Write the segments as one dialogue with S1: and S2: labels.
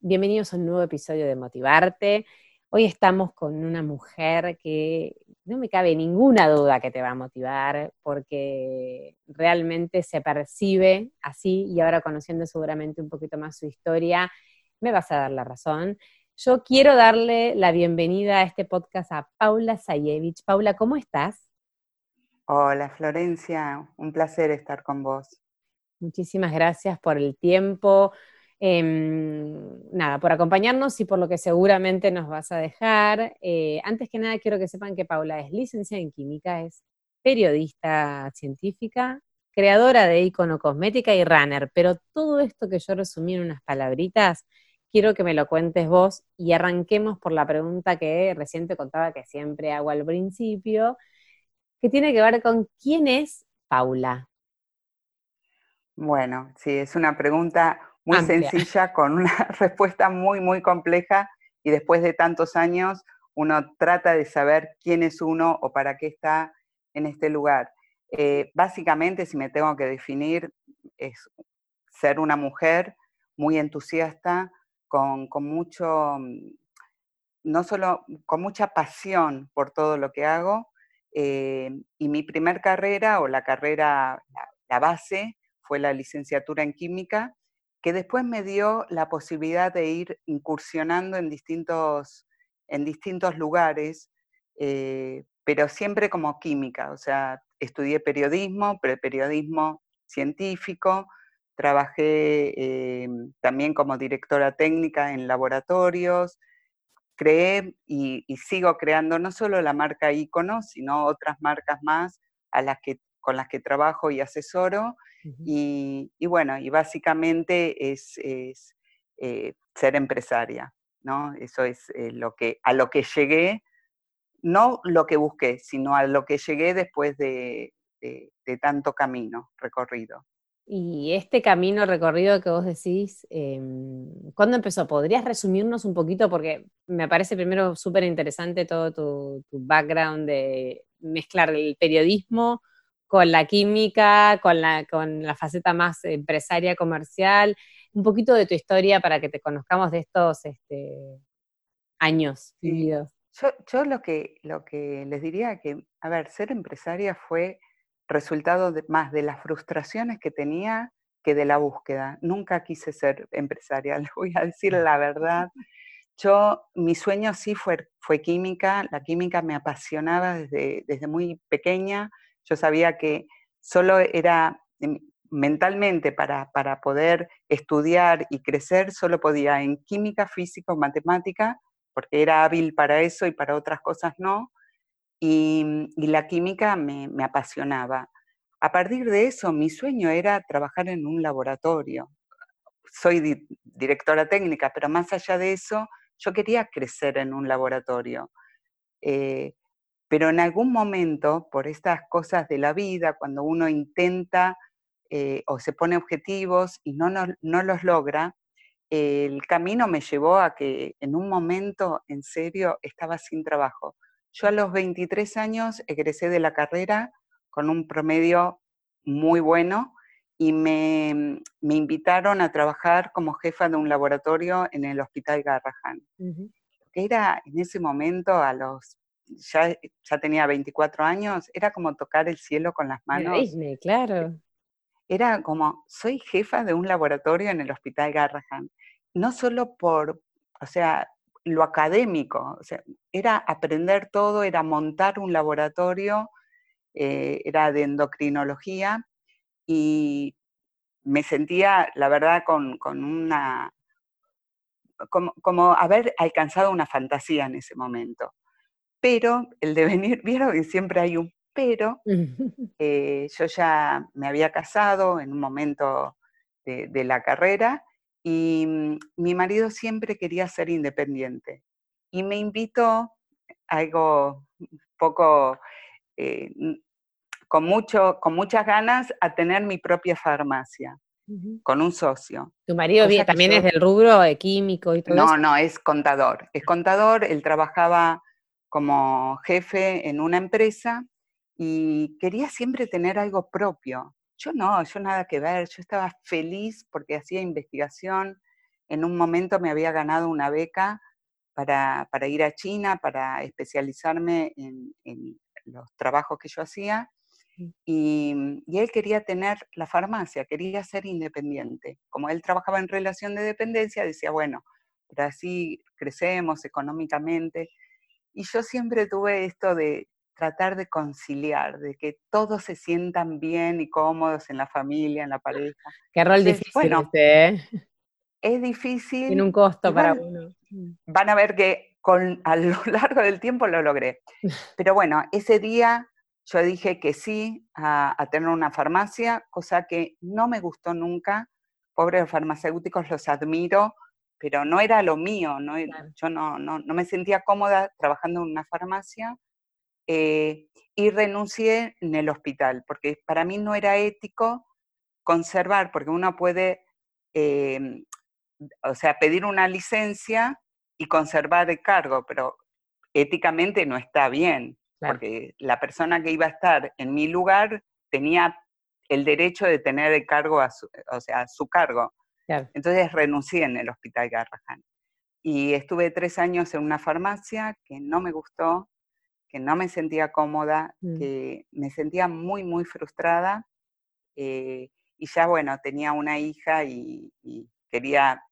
S1: Bienvenidos a un nuevo episodio de Motivarte. Hoy estamos con una mujer que no me cabe ninguna duda que te va a motivar porque realmente se percibe así y ahora conociendo seguramente un poquito más su historia, me vas a dar la razón. Yo quiero darle la bienvenida a este podcast a Paula Sayevich. Paula, ¿cómo estás?
S2: Hola Florencia, un placer estar con vos.
S1: Muchísimas gracias por el tiempo, Em, nada, por acompañarnos y por lo que seguramente nos vas a dejar. Eh, antes que nada, quiero que sepan que Paula es licenciada en química, es periodista científica, creadora de icono cosmética y runner, pero todo esto que yo resumí en unas palabritas, quiero que me lo cuentes vos y arranquemos por la pregunta que recién te contaba que siempre hago al principio, que tiene que ver con quién es Paula.
S2: Bueno, sí, es una pregunta muy sencilla, con una respuesta muy, muy compleja y después de tantos años uno trata de saber quién es uno o para qué está en este lugar. Eh, básicamente, si me tengo que definir, es ser una mujer muy entusiasta, con, mucho, mm, no solo con mucha pasión por todo lo que hago. Eh, y mi primer carrera o la carrera, la base, fue la licenciatura en química que después me dio la posibilidad de ir incursionando en distintos, en distintos lugares, eh, pero siempre como química, o sea, estudié periodismo, pero periodismo científico, trabajé eh, también como directora técnica en laboratorios, creé y, y, sigo creando no solo la marca Icono, sino otras marcas más a las que, con las que trabajo y asesoro, y, bueno, y básicamente es, eh, ser empresaria, ¿no? Eso es eh, lo que, a lo que llegué, no lo que busqué, sino a lo que llegué después de, tanto camino recorrido.
S1: Y este camino recorrido que vos decís, em, ¿cuándo empezó? ¿Podrías resumirnos un poquito? Porque me parece primero súper interesante todo tu, tu, background de mezclar el periodismo con la química, con la, con la faceta más empresaria, comercial, un poquito de tu historia para que te conozcamos de estos este, años vividos.
S2: Yo, lo, que, lo que les diría que, a ver, ser empresaria fue resultado más de las frustraciones que tenía que de la búsqueda. Nunca quise ser empresaria, les voy a decir la verdad. Yo, mi sueño sí fue, fue química, la química me apasionaba desde, desde muy pequeña, yo sabía que solo era em, mentalmente para, poder estudiar y crecer, solo podía en química, física o matemática, porque era hábil para eso y para otras cosas no. Y, la química me, apasionaba. A partir de eso, mi sueño era trabajar en un laboratorio. Soy directora técnica, pero más allá de eso, yo quería crecer en un laboratorio. Eh, pero en algún momento, por estas cosas de la vida, cuando uno intenta eh, o se pone objetivos y no, no, los logra, el camino me llevó a que en un momento, en serio, estaba sin trabajo. Yo a los 23 años egresé de la carrera con un promedio muy bueno y me, me invitaron a trabajar como jefa de un laboratorio en el Hospital Garrahan. Era en ese momento, a los ya, ya tenía 24 años, era como tocar el cielo con las manos.
S1: Disney, claro.
S2: Era como, soy jefa de un laboratorio en el Hospital Garrahan. No solo por, o sea, lo académico, o sea, era aprender todo, era montar un laboratorio, eh, era de endocrinología y me sentía, la verdad, con, con una, como, como, haber alcanzado una fantasía en ese momento pero el devenir, vieron que siempre hay un pero, eh, yo ya me había casado en un momento de, la carrera Y mm, mi marido siempre quería ser independiente y me invitó, algo poco, eh, con, mucho, con muchas ganas, a tener mi propia farmacia con un socio.
S1: ¿Tu marido también es del rubro de químico y todo
S2: no,
S1: eso?
S2: No, no, es contador. Es contador, él trabajaba como jefe en una empresa y quería siempre tener algo propio. Yo no, yo nada que ver, yo estaba feliz porque hacía investigación. En un momento me había ganado una beca para, ir a China, para especializarme en, en los trabajos que yo hacía. Y, él quería tener la farmacia, quería ser independiente. Como él trabajaba en relación de dependencia, decía, bueno, pero así crecemos económicamente. Y yo siempre tuve esto de tratar de conciliar, de que todos se sientan bien y cómodos en la familia, en la pareja.
S1: Qué rol difícil bueno, este, ¿eh?
S2: Es difícil.
S1: Tiene un costo para uno.
S2: Mm. Van a ver que con, a lo largo del tiempo lo logré. Pero bueno, ese día yo dije que sí a, tener una farmacia, cosa que no me gustó nunca. Pobres farmacéuticos, los admiro, pero no era lo mío. No, Yo no, no, me sentía cómoda trabajando en una farmacia eh, y renuncié en el hospital, porque para mí no era ético conservar, porque uno puede, em, o sea, pedir una licencia y conservar el cargo, pero éticamente no está bien porque la persona que iba a estar en mi lugar tenía el derecho de tener el cargo, a su, o sea, su cargo. Entonces renuncié en el Hospital Garrahan. Y estuve tres años en una farmacia que no me gustó, que no me sentía cómoda, mm. que me sentía muy, muy frustrada. Eh, y ya, bueno, tenía una hija y, y quería,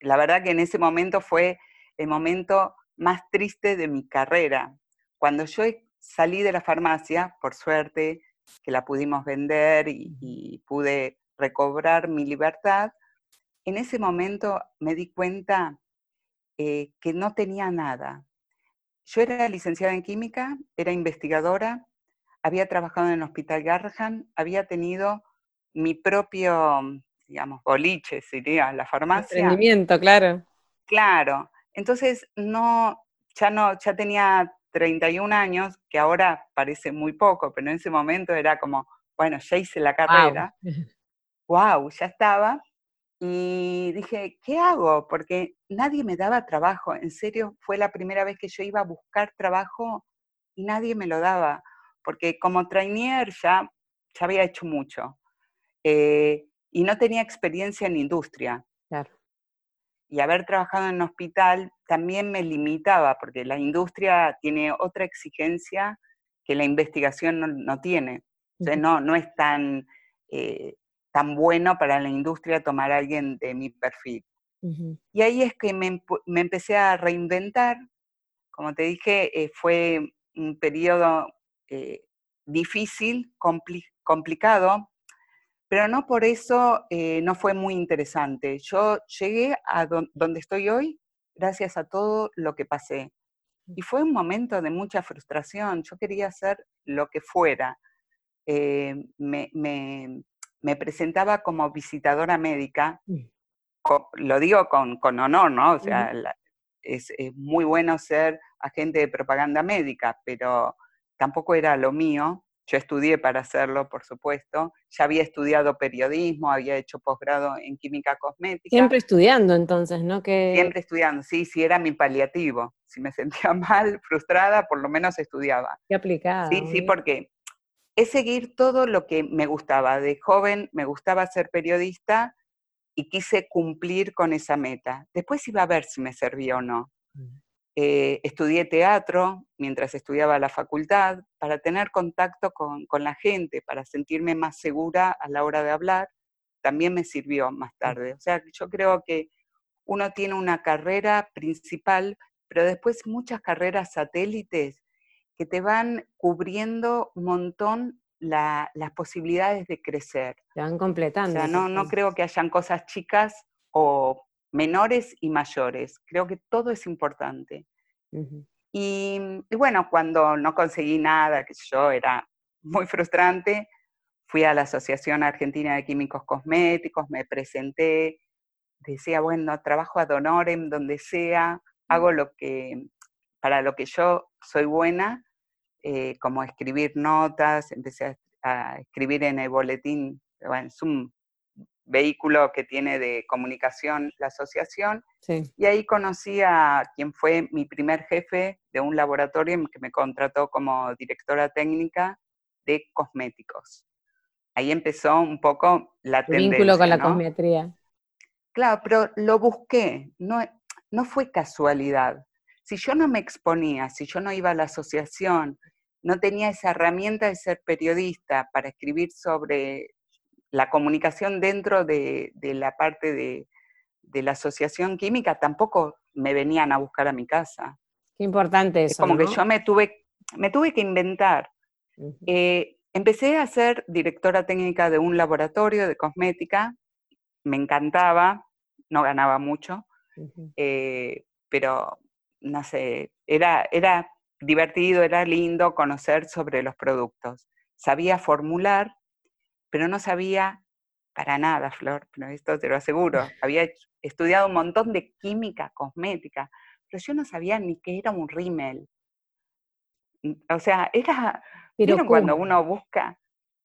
S2: la verdad que en ese momento fue el momento más triste de mi carrera. Cuando yo salí de la farmacia, por suerte, que la pudimos vender y, pude recobrar mi libertad, en ese momento me di cuenta eh, que no tenía nada. Yo era licenciada en química, era investigadora, había trabajado en el Hospital Garrahan, había tenido mi propio, digamos, boliche, sería la farmacia.
S1: Emprendimiento, claro.
S2: Claro. Entonces, no, ya no, ya tenía 31 años, que ahora parece muy poco, pero en ese momento era como, bueno, ya hice la carrera. Wow, ya estaba. Y dije, ¿qué hago? Porque nadie me daba trabajo. En serio, fue la primera vez que yo iba a buscar trabajo y nadie me lo daba. Porque como trainier ya, ya había hecho mucho. Eh, y no tenía experiencia en industria. Claro y haber trabajado en un hospital también me limitaba, porque la industria tiene otra exigencia que la investigación no, tiene. no, no es tan, eh, tan bueno para la industria tomar a alguien de mi perfil. Y ahí es que me, empecé a reinventar. Como te dije, eh, fue un periodo eh, difícil, complicado, pero no por eso eh, no fue muy interesante. Yo llegué a donde estoy hoy gracias a todo lo que pasé. Y fue un momento de mucha frustración. Yo quería hacer lo que fuera. Eh, me, presentaba como visitadora médica. Mm. lo digo con, honor, ¿no? O sea, es, es muy bueno ser agente de propaganda médica, pero tampoco era lo mío. Yo estudié para hacerlo, por supuesto. Ya había estudiado periodismo, había hecho posgrado en química cosmética.
S1: Siempre estudiando entonces, ¿no? Que...
S2: Siempre estudiando, sí, sí, era mi paliativo. Si me sentía mal, frustrada, por lo menos estudiaba.
S1: Qué aplicado.
S2: Sí, sí, porque es seguir todo lo que me gustaba. De joven me gustaba ser periodista y quise cumplir con esa meta. Después iba a ver si me servía o no. Mm. Eh, estudié teatro mientras estudiaba la facultad para tener contacto con, la gente, para sentirme más segura a la hora de hablar. También me sirvió más tarde. O sea, yo creo que uno tiene una carrera principal, pero después muchas carreras satélites que te van cubriendo un montón las posibilidades de crecer.
S1: Te van completando.
S2: O sea, no, no creo que hayan cosas chicas o menores y mayores. Creo que todo es importante. y, bueno, cuando no conseguí nada, que yo era muy frustrante, fui a la Asociación Argentina de Químicos Cosméticos, me presenté decía, bueno, trabajo ad honorem donde sea, hago lo que, para lo que yo soy buena, eh, como escribir notas, empecé a, escribir en el boletín, es un vehículo que tiene de comunicación la asociación, y ahí conocí a quien fue mi primer jefe de un laboratorio que me contrató como directora técnica de cosméticos. Ahí empezó un poco la
S1: el vínculo con la cosmetría.
S2: Claro, pero lo busqué, no, no fue casualidad. Si yo no me exponía, si yo no iba a la asociación, no tenía esa herramienta de ser periodista para escribir sobre la comunicación dentro de, la parte de, la asociación química, tampoco me venían a buscar a mi casa.
S1: Qué importante eso.
S2: Es como que yo me tuve, me tuve que inventar. Eh, empecé a ser directora técnica de un laboratorio de cosmética, me encantaba, no ganaba mucho, eh, pero no sé, era, era divertido, era lindo conocer sobre los productos. Sabía formular, pero no sabía para nada, Flor, pero esto te lo aseguro. Había estudiado un montón de química cosmética, pero yo no sabía ni qué era un rímel. O sea, era, pero cuando uno busca?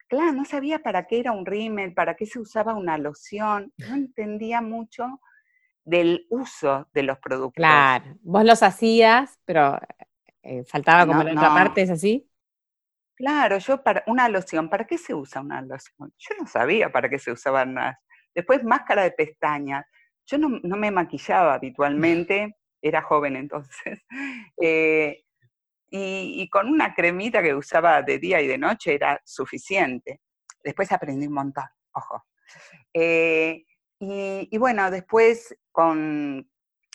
S2: Claro, no sabía para qué era un rímel, para qué se usaba una loción, no entendía mucho del uso de los productos.
S1: Claro, vos los hacías, pero eh, faltaba como la otra parte, ¿es así?
S2: Claro, yo para una loción, ¿para qué se usa una loción? Yo no sabía para qué se usaban más. Después máscara de pestañas. Yo no, me maquillaba habitualmente, era joven entonces. Eh, y, con una cremita que usaba de día y de noche era suficiente. Después aprendí un montón, ojo. Eh, y, bueno, después con,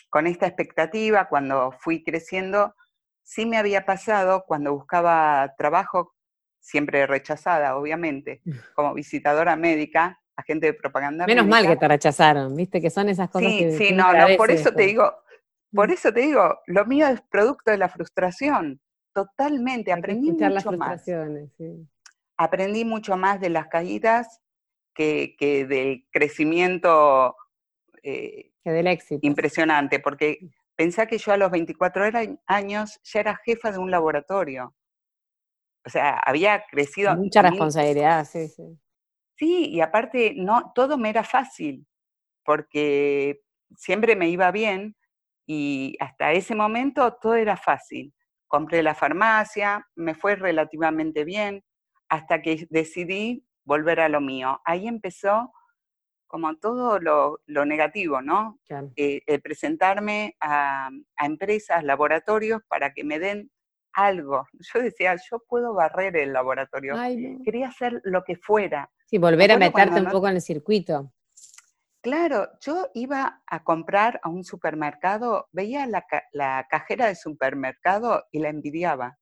S2: con esta expectativa, cuando fui creciendo, sí me había pasado cuando buscaba trabajo, siempre rechazada, obviamente, como visitadora médica, agente de propaganda.
S1: Menos mal que te rechazaron, viste que son esas cosas
S2: sí,
S1: que.
S2: Sí, no, no, por eso te digo, por mm. eso te digo, lo mío es producto de la frustración, totalmente. Aprendí mucho las frustraciones, Sí. Aprendí mucho más de las caídas que, del crecimiento
S1: eh, que del éxito.
S2: impresionante, porque pensá que yo a los 24 años ya era jefa de un laboratorio. O sea, había crecido.
S1: Mucha responsabilidad, sí, sí.
S2: Sí, y aparte, no, todo me era fácil, porque siempre me iba bien y hasta ese momento todo era fácil. Compré la farmacia, me fue relativamente bien, hasta que decidí volver a lo mío. Ahí empezó como todo lo, negativo, ¿no? Eh, presentarme a, empresas, laboratorios, para que me den algo. Yo decía, yo puedo barrer el laboratorio. Quería hacer lo que fuera.
S1: Sí, volver a meterte un poco en el circuito.
S2: Claro, yo iba a comprar a un supermercado, veía la, la cajera de supermercado y la envidiaba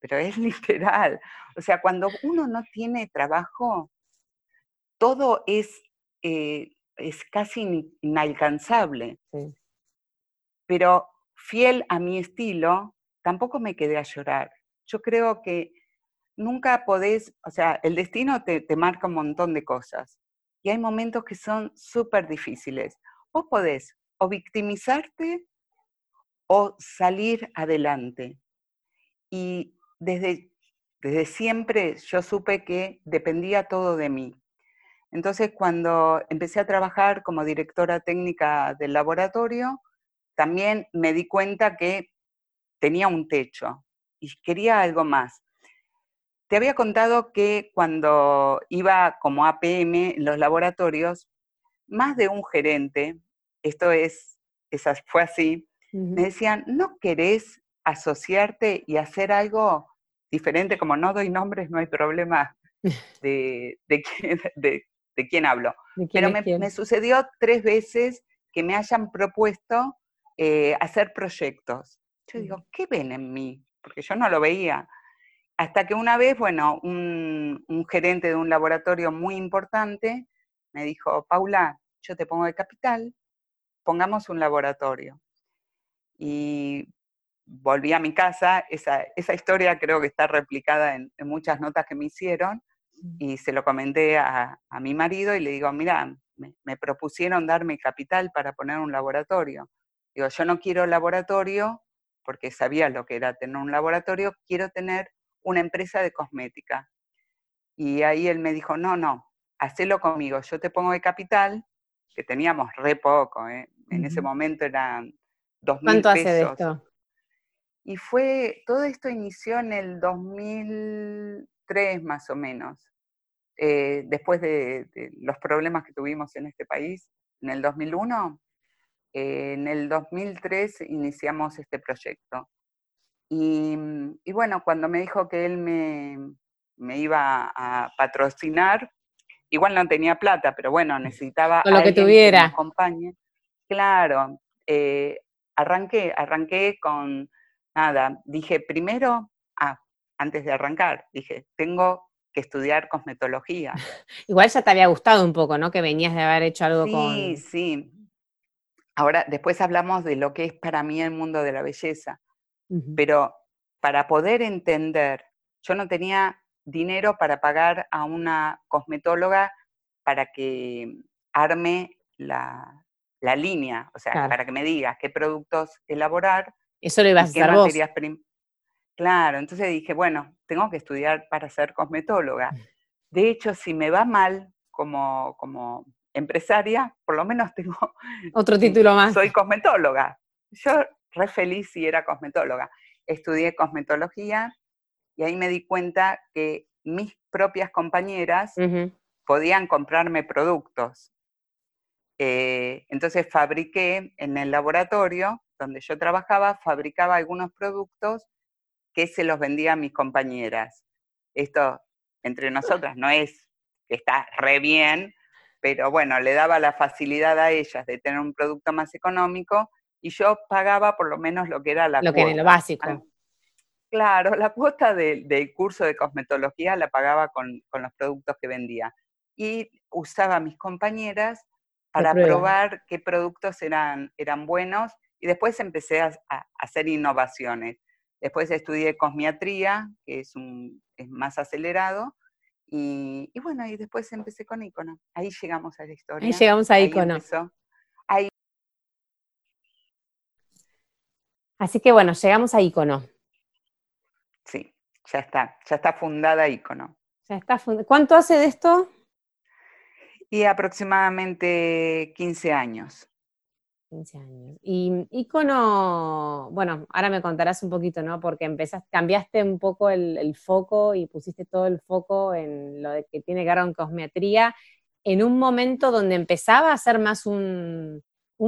S2: pero es literal. O sea, cuando uno no tiene trabajo, todo es, eh, es casi inalcanzable. Pero fiel a mi estilo, tampoco me quedé a llorar. Yo creo que nunca podés, o sea, el destino te, te marca un montón de cosas. Y hay momentos que son súper difíciles. Vos podés o victimizarte o salir adelante. Y desde, desde siempre yo supe que dependía todo de mí. Entonces, cuando empecé a trabajar como directora técnica del laboratorio, también me di cuenta que tenía un techo y quería algo más. Te había contado que cuando iba como APM en los laboratorios, más de un gerente, esto es, fue así, me decían, ¿no querés asociarte y hacer algo diferente, como no doy nombres, no hay problema de, de, quién, de, quién, hablo. Pero me, sucedió tres veces que me hayan propuesto eh, hacer proyectos. Yo digo, ¿qué ven en mí? Porque yo no lo veía. Hasta que una vez, bueno, un, un gerente de un laboratorio muy importante me dijo, Paula, yo te pongo de capital, pongamos un laboratorio. Y volví a mi casa, esa, historia creo que está replicada en, muchas notas que me hicieron y se lo comenté a, mi marido y le digo, mira, me, propusieron darme capital para poner un laboratorio. Digo, yo no quiero laboratorio, porque sabía lo que era tener un laboratorio, quiero tener una empresa de cosmética. Y ahí él me dijo, no, no, hacelo conmigo, yo te pongo de capital, que teníamos re poco, ¿eh? en ese momento eran dos mil
S1: ¿Cuánto hace de esto?
S2: Y fue, todo esto inició en el 2003 más o menos, eh, después de, los problemas que tuvimos en este país, en el 2001. Eh, en el 2003 iniciamos este proyecto. Y, y, bueno, cuando me dijo que él me, me iba a patrocinar, igual no tenía plata, pero bueno, necesitaba
S1: lo que tuviera.
S2: que me acompañe. Claro, eh, arranqué, arranqué con nada, dije primero, ah, antes de arrancar, dije, tengo que estudiar cosmetología.
S1: Igual ya te había gustado un poco, ¿no? Que venías de haber hecho algo con...
S2: Sí, sí. Ahora, después hablamos de lo que es para mí el mundo de la belleza, pero para poder entender, yo no tenía dinero para pagar a una cosmetóloga para que arme la, línea, o sea, para que me diga qué productos elaborar.
S1: Eso lo ibas a hacer vos.
S2: Claro, entonces dije, bueno, tengo que estudiar para ser cosmetóloga. Mm. De hecho, si me va mal como, como empresaria, por lo menos tengo...
S1: Otro título más.
S2: Soy cosmetóloga. Yo re feliz si era cosmetóloga. Estudié cosmetología y ahí me di cuenta que mis propias compañeras podían comprarme productos. Eh, entonces fabriqué en el laboratorio donde yo trabajaba, fabricaba algunos productos que se los vendía a mis compañeras. Esto entre nosotras no es que está re bien, pero bueno, le daba la facilidad a ellas de tener un producto más económico y yo pagaba por lo menos lo que era la
S1: Lo que era lo básico.
S2: Claro, la cuota del curso de cosmetología la pagaba con, los productos que vendía. Y usaba a mis compañeras para probar qué productos eran, eran buenos y después empecé a, hacer innovaciones. Después estudié cosmiatría, que es, un, es más acelerado, y, bueno, y después empecé con Icono. Ahí llegamos a la historia.
S1: Ahí llegamos a Icono. Así que bueno, llegamos a Icono.
S2: Sí, ya está, ya está fundada Icono.
S1: Ya está ¿Cuánto hace de esto?
S2: Y aproximadamente 15 años.
S1: 15 años. Y Icono, bueno, ahora me contarás un poquito, ¿no? Porque empezaste, cambiaste un poco el, foco y pusiste todo el foco en lo de que tiene que ver con cosmetría en un momento donde empezaba a ser más un,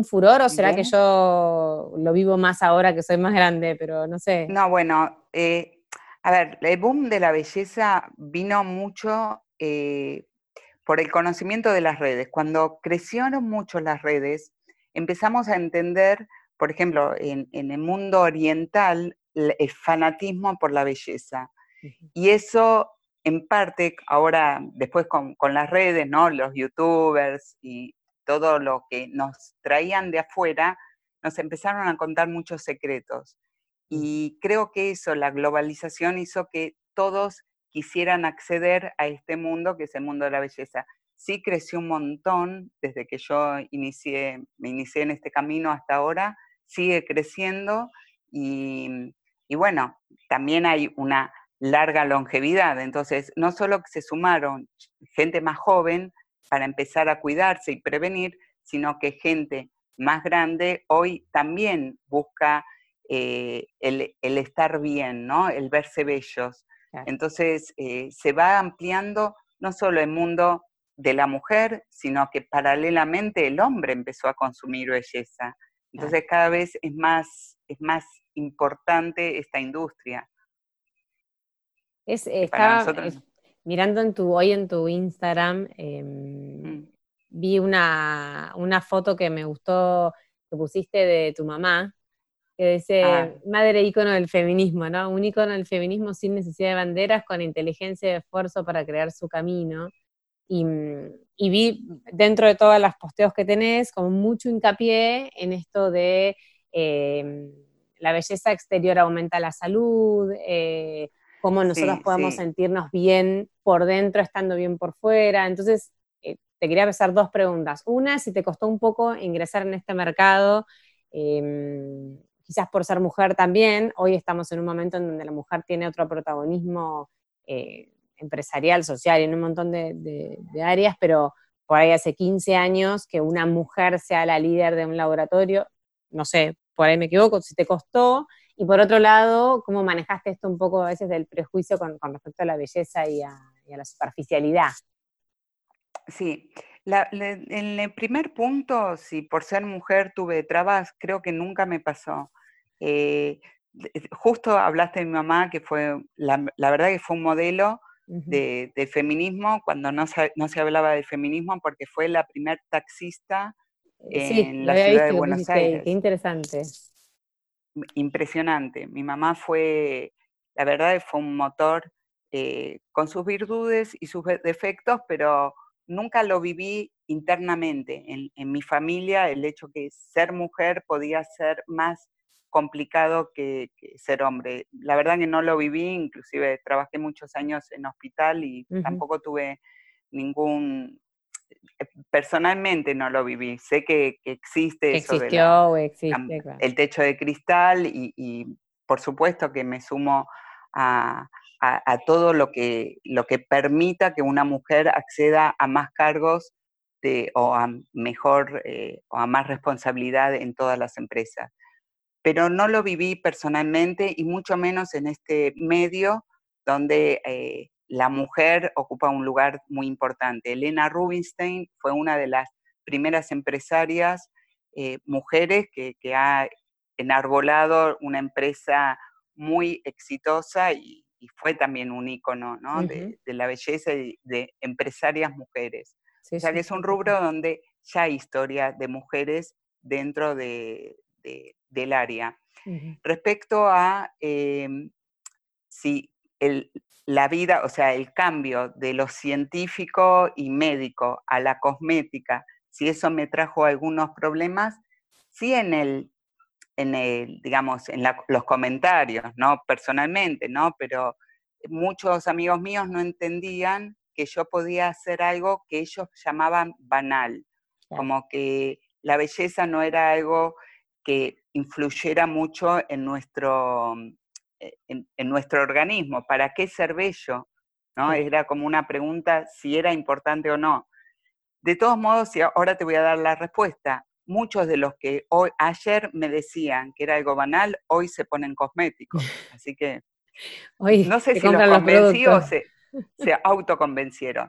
S1: furor, o será que yo lo vivo más ahora que soy más grande, pero no sé.
S2: No, bueno, eh, a ver, el boom de la belleza vino mucho eh, por el conocimiento de las redes. Cuando crecieron mucho las redes, empezamos a entender, por ejemplo, en, el mundo oriental, el fanatismo por la belleza. Y eso, en parte, ahora, después con, con las redes, ¿no? Los youtubers y todo lo que nos traían de afuera, nos empezaron a contar muchos secretos. Y creo que eso, la globalización hizo que todos quisieran acceder a este mundo que es el mundo de la belleza. Sí creció un montón desde que yo inicié, me inicié en este camino hasta ahora, sigue creciendo y, y bueno, también hay una larga longevidad. Entonces, no solo que se sumaron gente más joven para empezar a cuidarse y prevenir, sino que gente más grande hoy también busca eh, el, estar bien, ¿no? El verse bellos. Entonces, eh, se va ampliando no solo el mundo de la mujer, sino que paralelamente el hombre empezó a consumir belleza. Entonces, cada vez es más, es más importante esta industria.
S1: Es, mirando en tu, hoy en tu Instagram, em, mm. vi una, una foto que me gustó, que pusiste de tu mamá, que dice ah. madre ícono del feminismo, ¿no? Un ícono del feminismo sin necesidad de banderas, con inteligencia y esfuerzo para crear su camino. Y, vi dentro de todas las posteos que tenés como mucho hincapié en esto de em, la belleza exterior aumenta la salud, eh, cómo nosotros podemos sentirnos bien por dentro estando bien por fuera. Entonces, eh, te quería hacer dos preguntas. Una, si te costó un poco ingresar en este mercado, em, quizás por ser mujer también, hoy estamos en un momento en donde la mujer tiene otro protagonismo eh, empresarial, social en un montón de, áreas, pero por ahí hace 15 años que una mujer sea la líder de un laboratorio, no sé, por ahí me equivoco, si te costó, y por otro lado, ¿cómo manejaste esto un poco a veces del prejuicio con, respecto a la belleza y a, la superficialidad?
S2: Sí, en el primer punto, si por ser mujer tuve trabas, creo que nunca me pasó. Eh, justo hablaste de mi mamá, que fue, la, verdad que fue un modelo de, feminismo, cuando no se, no se hablaba de feminismo, porque fue la primer taxista en la ciudad de Buenos Aires.
S1: Qué interesante.
S2: Impresionante. Mi mamá fue, la verdad, fue un motor eh, con sus virtudes y sus defectos, pero nunca lo viví internamente. En, mi familia, el hecho que ser mujer podía ser más complicado que, ser hombre. La verdad que no lo viví, inclusive trabajé muchos años en hospital y tampoco tuve ningún... Eh, personalmente no lo viví. Sé que, existe eso
S1: Existió, existe,
S2: el techo de cristal y por supuesto que me sumo a, a, todo lo que, lo que permita que una mujer acceda a más cargos o a mejor eh, o a más responsabilidad en todas las empresas. Pero no lo viví personalmente y mucho menos en este medio donde eh, la mujer ocupa un lugar muy importante. Elena Rubinstein fue una de las primeras empresarias eh, mujeres que, que, ha enarbolado una empresa muy exitosa y, y fue también un ícono de, la belleza y de empresarias mujeres. o sea que es un rubro donde ya hay historia de mujeres dentro de, del área. Respecto a em, si la vida, o sea, el cambio de lo científico y médico a la cosmética, si eso me trajo algunos problemas, sí en el en el, digamos, en los comentarios, ¿no? Personalmente, ¿no? Pero muchos amigos míos no entendían que yo podía hacer algo que ellos llamaban banal, como que la belleza no era algo que influyera mucho en nuestro, eh, en, nuestro organismo. ¿Para qué ser bello? ¿No? Era como una pregunta si era importante o no. De todos modos, y ahora te voy a dar la respuesta, muchos de los que hoy, ayer me decían que era algo banal, hoy se ponen cosméticos. Así que no sé si los convencí o se, autoconvencieron.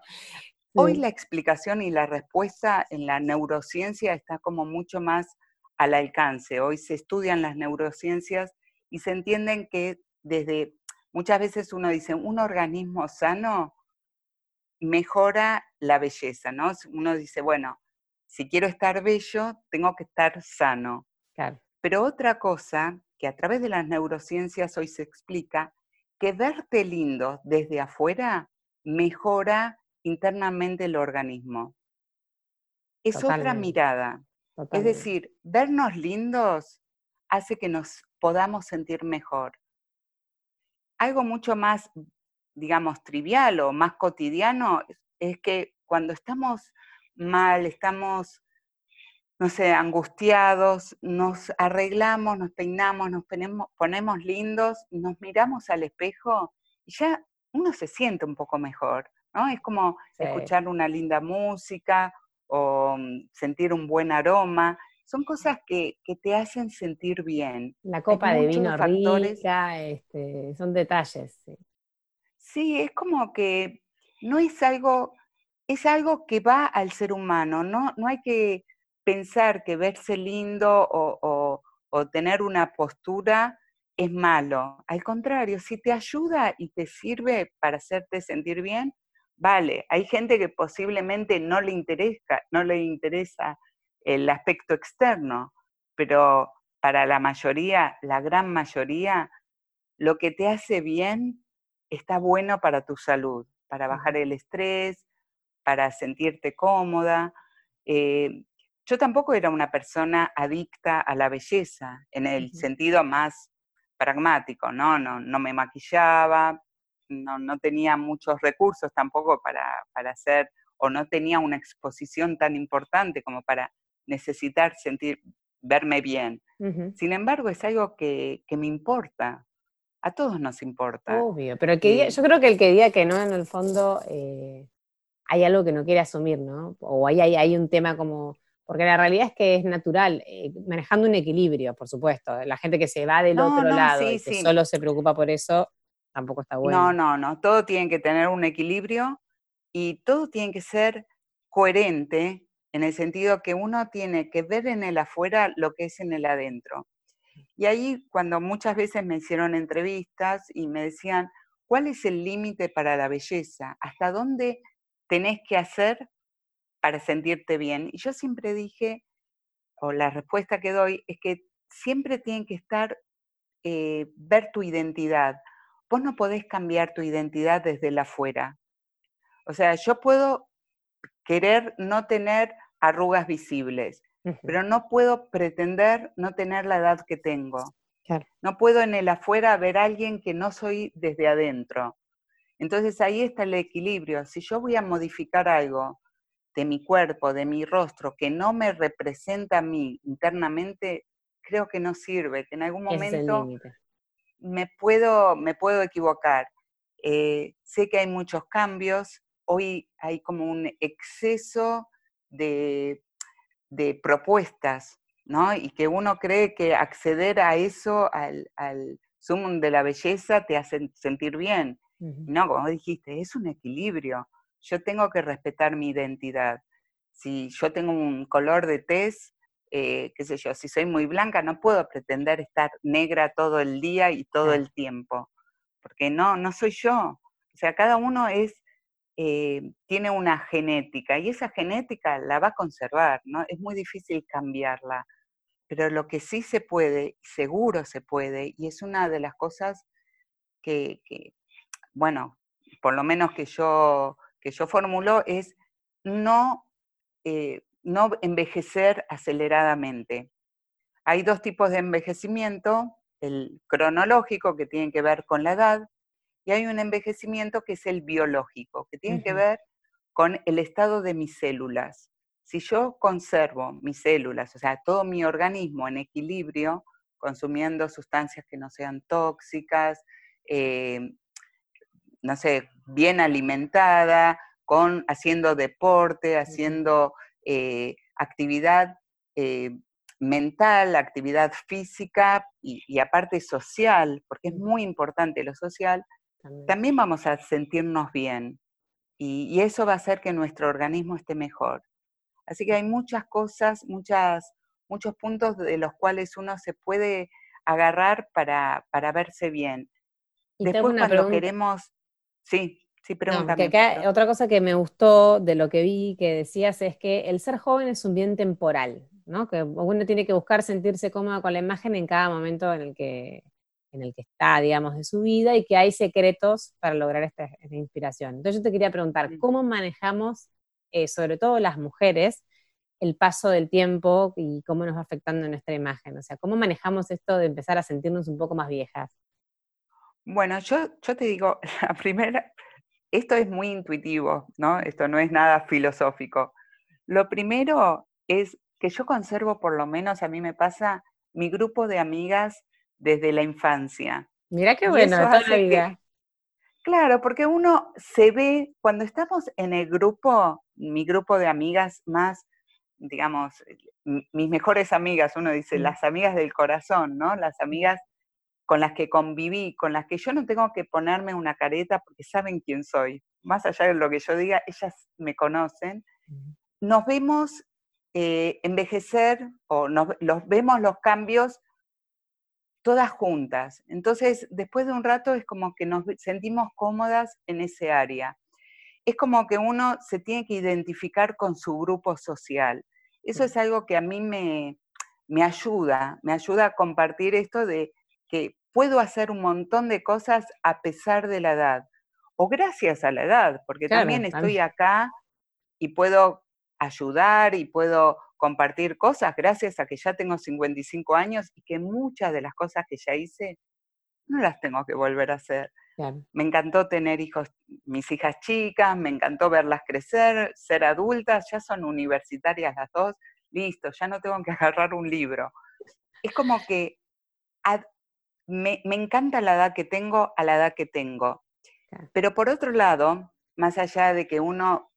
S2: Hoy la explicación y la respuesta en la neurociencia está como mucho más al alcance. Hoy se estudian las neurociencias y se entienden que desde, muchas veces uno dice, un organismo sano mejora la belleza, ¿no? Uno dice, bueno, si quiero estar bello, tengo que estar sano. Pero otra cosa que a través de las neurociencias hoy se explica, que verte lindo desde afuera mejora internamente el organismo. Es otra mirada. Es decir, vernos lindos hace que nos podamos sentir mejor. Algo mucho más, digamos, trivial o más cotidiano es que cuando estamos mal, estamos, no sé, angustiados, nos arreglamos, nos peinamos, nos ponemos, ponemos lindos, nos miramos al espejo y ya uno se siente un poco mejor, ¿no? Es como escuchar una linda música o mm, sentir un buen aroma. Son cosas que, te hacen sentir bien.
S1: La copa de vino rica, este, son detalles.
S2: sí, es como que no es algo es algo que va al ser humano, no, no hay que pensar que verse lindo o, tener una postura es malo. Al contrario, si te ayuda y te sirve para hacerte sentir bien, vale. Hay gente que posiblemente no le interesa, no le interesa el aspecto externo, pero para la mayoría, la gran mayoría, lo que te hace bien está bueno para tu salud, para bajar el estrés, para sentirte cómoda. Eh, yo tampoco era una persona adicta a la belleza, en el sentido más pragmático, ¿no? No, no me maquillaba, no, no, tenía muchos recursos tampoco para, para hacer o no tenía una exposición tan importante como para necesitar sentir, verme bien. Sin embargo, es algo que, me importa. A todos nos importa.
S1: Obvio, pero que yo creo que el que diga que no, en el fondo, eh, hay algo que no quiere asumir, ¿no? O hay, hay, un tema como, porque la realidad es que es natural, eh, manejando un equilibrio, por supuesto. La gente que se va del otro lado y que solo se preocupa por eso, tampoco está bueno.
S2: No, no, no, todo tiene que tener un equilibrio y todo tiene que ser coherente en el sentido que uno tiene que ver en el afuera lo que es en el adentro. Y ahí cuando muchas veces me hicieron entrevistas y me decían, ¿cuál es el límite para la belleza? ¿Hasta dónde tenés que hacer para sentirte bien? Y yo siempre dije, o la respuesta que doy, es que siempre tiene que estar, eh, ver tu identidad. Vos no podés cambiar tu identidad desde el afuera. O sea, yo puedo querer no tener arrugas visibles, pero no puedo pretender no tener la edad que tengo. No puedo en el afuera ver a alguien que no soy desde adentro. Entonces ahí está el equilibrio. Si yo voy a modificar algo de mi cuerpo, de mi rostro, que no me representa a mí internamente, creo que no sirve, que en algún momento me puedo, me puedo equivocar. Eh, sé que hay muchos cambios, hoy hay como un exceso de, propuestas, ¿no? Y que uno cree que acceder a eso, al, al de la belleza, te hace sentir bien. No, como dijiste, es un equilibrio. Yo tengo que respetar mi identidad. Si yo tengo un color de tez, eh, qué sé yo, si soy muy blanca, no puedo pretender estar negra todo el día y todo el tiempo, porque no, no soy yo. O sea, cada uno es eh, tiene una genética y esa genética la va a conservar, ¿no? Es muy difícil cambiarla, pero lo que sí se puede, seguro se puede, y es una de las cosas que, bueno, por lo menos que yo, que yo formulo, es no, eh, no envejecer aceleradamente. Hay dos tipos de envejecimiento, el cronológico, que tiene que ver con la edad, y hay un envejecimiento que es el biológico, que tiene que ver con el estado de mis células. Si yo conservo mis células, o sea, todo mi organismo en equilibrio, consumiendo sustancias que no sean tóxicas, eh, no sé, bien alimentada, con, haciendo deporte, haciendo eh, actividad eh, mental, actividad física y, y, aparte social, porque es muy importante lo social, también. vamos a sentirnos bien y, eso va a hacer que nuestro organismo esté mejor. Así que hay muchas cosas, muchas, muchos puntos de los cuales uno se puede agarrar para, para verse bien. Después cuando queremos... Sí, sí,
S1: otra cosa que me gustó de lo que vi que decías es que el ser joven es un bien temporal, ¿no? Que uno tiene que buscar sentirse cómodo con la imagen en cada momento en el que, en el que está, digamos, de su vida y que hay secretos para lograr esta, inspiración. Entonces yo te quería preguntar, ¿cómo manejamos, eh, sobre todo las mujeres, el paso del tiempo y cómo nos va afectando nuestra imagen? O sea, ¿cómo manejamos esto de empezar a sentirnos un poco más viejas?
S2: Bueno, yo, yo te digo, la primera, esto es muy intuitivo, ¿no? Esto no es nada filosófico. Lo primero es que yo conservo, por lo menos a mí me pasa, mi grupo de amigas desde la infancia.
S1: Mira qué bueno, toda la vida.
S2: claro, porque uno se ve, cuando estamos en el grupo, mi grupo de amigas más, digamos, mis mejores amigas, uno dice, mm. las amigas del corazón, ¿no? Las amigas con las que conviví, con las que yo no tengo que ponerme una careta porque saben quién soy. Más allá de lo que yo diga, ellas me conocen. Nos vemos eh, envejecer o nos, los vemos los cambios todas juntas. Entonces, después de un rato es como que nos sentimos cómodas en ese área. Es como que uno se tiene que identificar con su grupo social. Eso es algo que a mí me, me ayuda, me ayuda a compartir esto de que puedo hacer un montón de cosas a pesar de la edad, o gracias a la edad, porque también estoy acá y puedo ayudar y puedo compartir cosas gracias a que ya tengo 55 años y que muchas de las cosas que ya hice no las tengo que volver a hacer. Me encantó tener hijos, mis hijas chicas, me encantó verlas crecer, ser adultas, ya son universitarias las dos, listo, ya no tengo que agarrar un libro. Es como que me, encanta la edad que tengo a la edad que tengo. Pero por otro lado, más allá de que uno,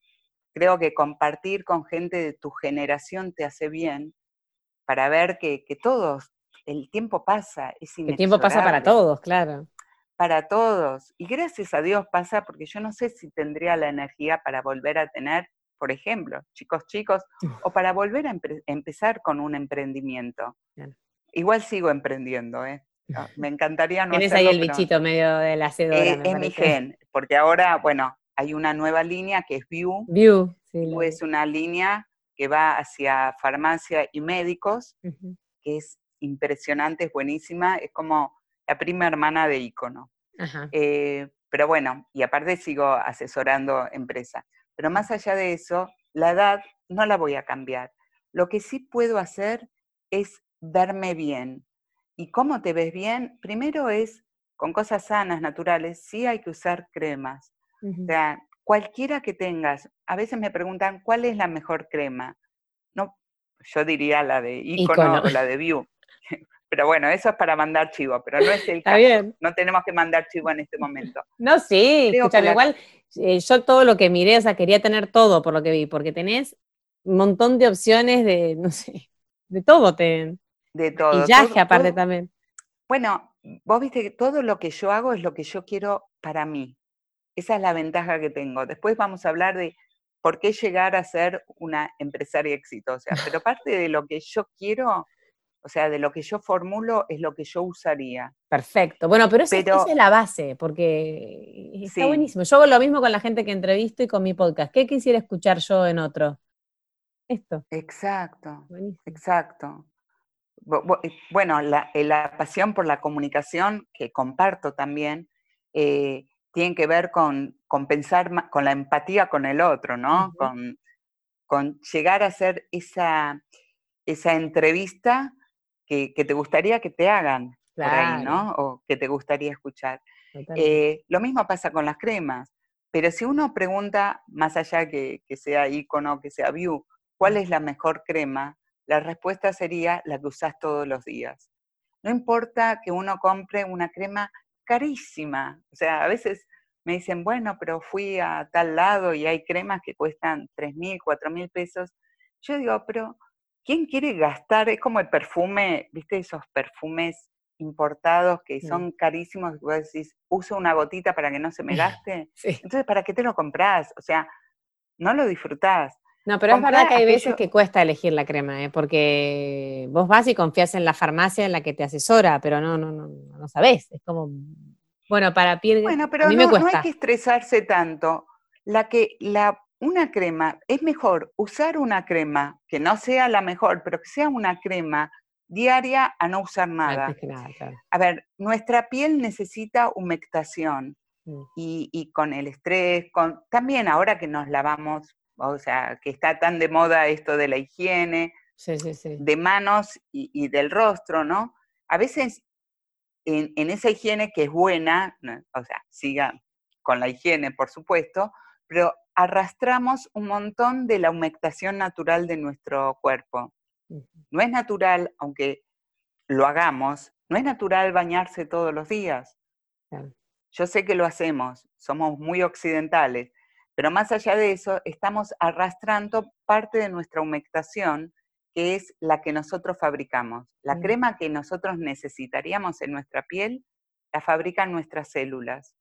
S2: creo que compartir con gente de tu generación te hace bien, para ver que, que todos, el tiempo pasa, es
S1: El tiempo pasa para todos, claro.
S2: Para todos. Y gracias a Dios pasa porque yo no sé si tendría la energía para volver a tener, por ejemplo, chicos chicos, o para volver a empezar con un emprendimiento. Igual sigo emprendiendo, ¿eh? Ah, me encantaría no
S1: Tienes ahí el bichito medio de la hacedora.
S2: Eh, es mi gen, porque ahora, bueno, hay una nueva línea que es View.
S1: View,
S2: sí. View es una línea que va hacia farmacia y médicos, que es impresionante, es buenísima, es como la prima hermana de Icono. Eh, pero bueno, y aparte sigo asesorando empresas. Pero más allá de eso, la edad no la voy a cambiar. Lo que sí puedo hacer es verme bien. ¿Y cómo te ves bien? Primero es con cosas sanas, naturales, sí hay que usar cremas. O sea, cualquiera que tengas, a veces me preguntan, ¿cuál es la mejor crema? No, yo diría la de Icono, o la de View. Pero bueno, eso es para mandar chivo, pero no es el caso. Bien. No tenemos que mandar chivo en este momento.
S1: No, sí, igual eh, yo todo lo que miré, o sea, quería tener todo por lo que vi, porque tenés un montón de opciones de, no sé, de todo. Te,
S2: de todo.
S1: Y yaje aparte también.
S2: Bueno, vos viste que todo lo que yo hago es lo que yo quiero para mí. Esa es la ventaja que tengo. Después vamos a hablar de por qué llegar a ser una empresaria exitosa. Pero parte de lo que yo quiero, o sea, de lo que yo formulo, es lo que yo usaría.
S1: Perfecto. Bueno, pero, esa es la base, porque está buenísimo. Yo hago lo mismo con la gente que entrevisto y con mi podcast. ¿Qué quisiera escuchar yo en otro? Esto.
S2: Exacto. Exacto. Bueno, eh, la, pasión por la comunicación, que comparto también, eh, tienen que ver con, pensar, con la empatía con el otro, ¿no? con, con, llegar a hacer esa, esa entrevista que, te gustaría que te hagan por ahí, ¿no? O que te gustaría escuchar. Eh, lo mismo pasa con las cremas, pero si uno pregunta, más allá que, que sea icono, que sea view, ¿cuál mm. es la mejor crema? La respuesta sería la que usás todos los días. No importa que uno compre una crema carísima. O sea, a veces me dicen, bueno, pero fui a tal lado y hay cremas que cuestan 3 mil, 4 mil pesos. Yo digo, pero ¿quién quiere gastar? Es como el perfume, ¿viste? Esos perfumes importados que son carísimos, vos decís, uso una gotita para que no se me gaste. Entonces, ¿para qué te lo compras? O sea, no lo disfrutás.
S1: No, pero es verdad que hay veces que cuesta elegir la crema, ¿eh? porque vos vas y confías en la farmacia en la que te asesora, pero no, no, no, no sabés. Es como, bueno, para piel.
S2: Bueno, pero no, no hay que estresarse tanto. La que, la, una crema, es mejor usar una crema que no sea la mejor, pero que sea una crema diaria a no usar nada. A ver, nuestra piel necesita humectación. Mm. Y, y, con el estrés, con, también ahora que nos lavamos o sea, que está tan de moda esto de la higiene, de manos y, del rostro, ¿no? A veces en, esa higiene que es buena, o sea, siga con la higiene, por supuesto, pero arrastramos un montón de la humectación natural de nuestro cuerpo. No es natural, aunque lo hagamos, no es natural bañarse todos los días. Yo sé que lo hacemos, somos muy occidentales, pero más allá de eso, estamos arrastrando parte de nuestra humectación, que es la que nosotros fabricamos. La mm. crema que nosotros necesitaríamos en nuestra piel, la fabrican nuestras células.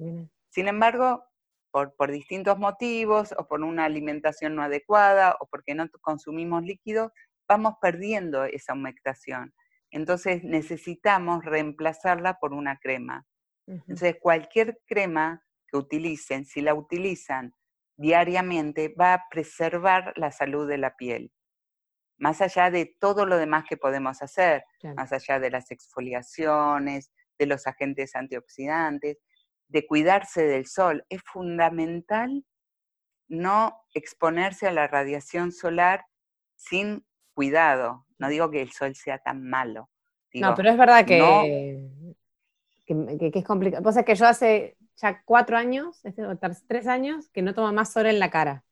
S2: Sin embargo, por, por, distintos motivos, o por una alimentación no adecuada, o porque no consumimos líquido, vamos perdiendo esa humectación. Entonces necesitamos reemplazarla por una crema. Entonces cualquier crema que utilicen, si la utilizan diariamente va a preservar la salud de la piel, más allá de todo lo demás que podemos hacer, más allá de las exfoliaciones, de los agentes antioxidantes, de cuidarse del sol. Es fundamental no exponerse a la radiación solar sin cuidado. No digo que el sol sea tan malo.
S1: no, pero es verdad que, que, es complicado. Cosa que yo hace ya cuatro años, este, tres años, que no tomo más sol en la cara.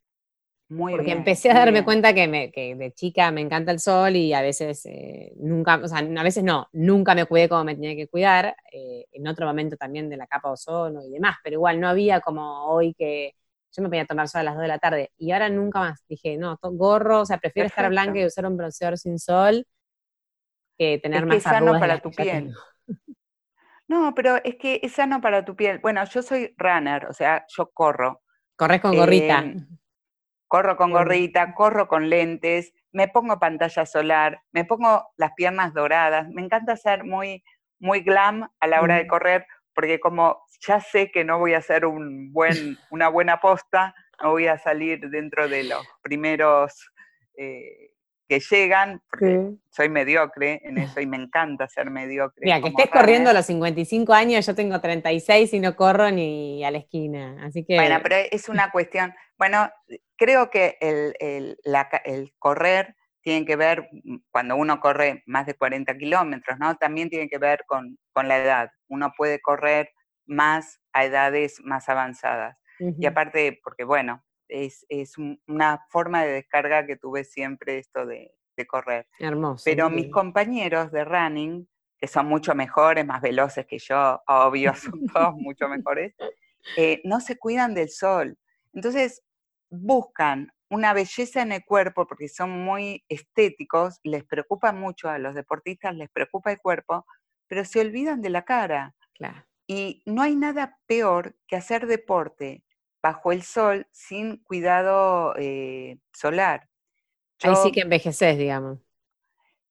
S2: Muy
S1: Porque
S2: bien,
S1: empecé a darme
S2: bien.
S1: cuenta que, me, que de chica me encanta el sol y a veces eh, nunca, o sea, a veces no, nunca me cuidé como me tenía que cuidar, eh, en otro momento también de la capa de ozono y demás, pero igual no había como hoy que yo me ponía a tomar sol a las 2 de la tarde y ahora nunca más. Dije, no, gorro, o sea, prefiero estar blanca y usar un bronceador sin sol que tener
S2: Es que
S1: más
S2: sano
S1: de
S2: para tu
S1: que
S2: piel.
S1: tengo.
S2: No, pero es que es sano para tu piel. Bueno, yo soy runner, o sea, yo corro.
S1: Corres con gorrita.
S2: Em, Corro con gorrita, corro con lentes, me pongo pantalla solar, me pongo las piernas doradas. Me encanta ser muy, muy glam a la hora de correr, porque como ya sé que no voy a hacer un buen, una buena posta, no voy a salir dentro de los primeros eh, que llegan, porque
S1: Sí.
S2: soy mediocre en eso y me encanta ser mediocre.
S1: Mira, que estés corriendo a los 55 años, yo tengo 36 y no corro ni a la esquina. Así que.
S2: Bueno, pero es una cuestión, bueno, creo que el, el- la ca- el correr tiene que ver, mm, cuando uno corre más de 40 kilómetros, ¿no? También tiene que ver con, con la edad. Uno puede correr más a edades más avanzadas. Y aparte, porque bueno, es, es un- una forma de descarga que tuve siempre esto de, de correr.
S1: Hermoso.
S2: Pero
S1: muy
S2: mis compañeros de running, que son mucho mejores, más veloces que yo, obvio, son todos mucho mejores, eh, no se cuidan del sol. Entonces, buscan una belleza en el cuerpo porque son muy estéticos, les preocupa mucho a los deportistas, les preocupa el cuerpo, pero se olvidan de la cara.
S1: Claro.
S2: Y no hay nada peor que hacer deporte bajo el sol sin cuidado eh, solar.
S1: Ahí sí que envejeces, digamos.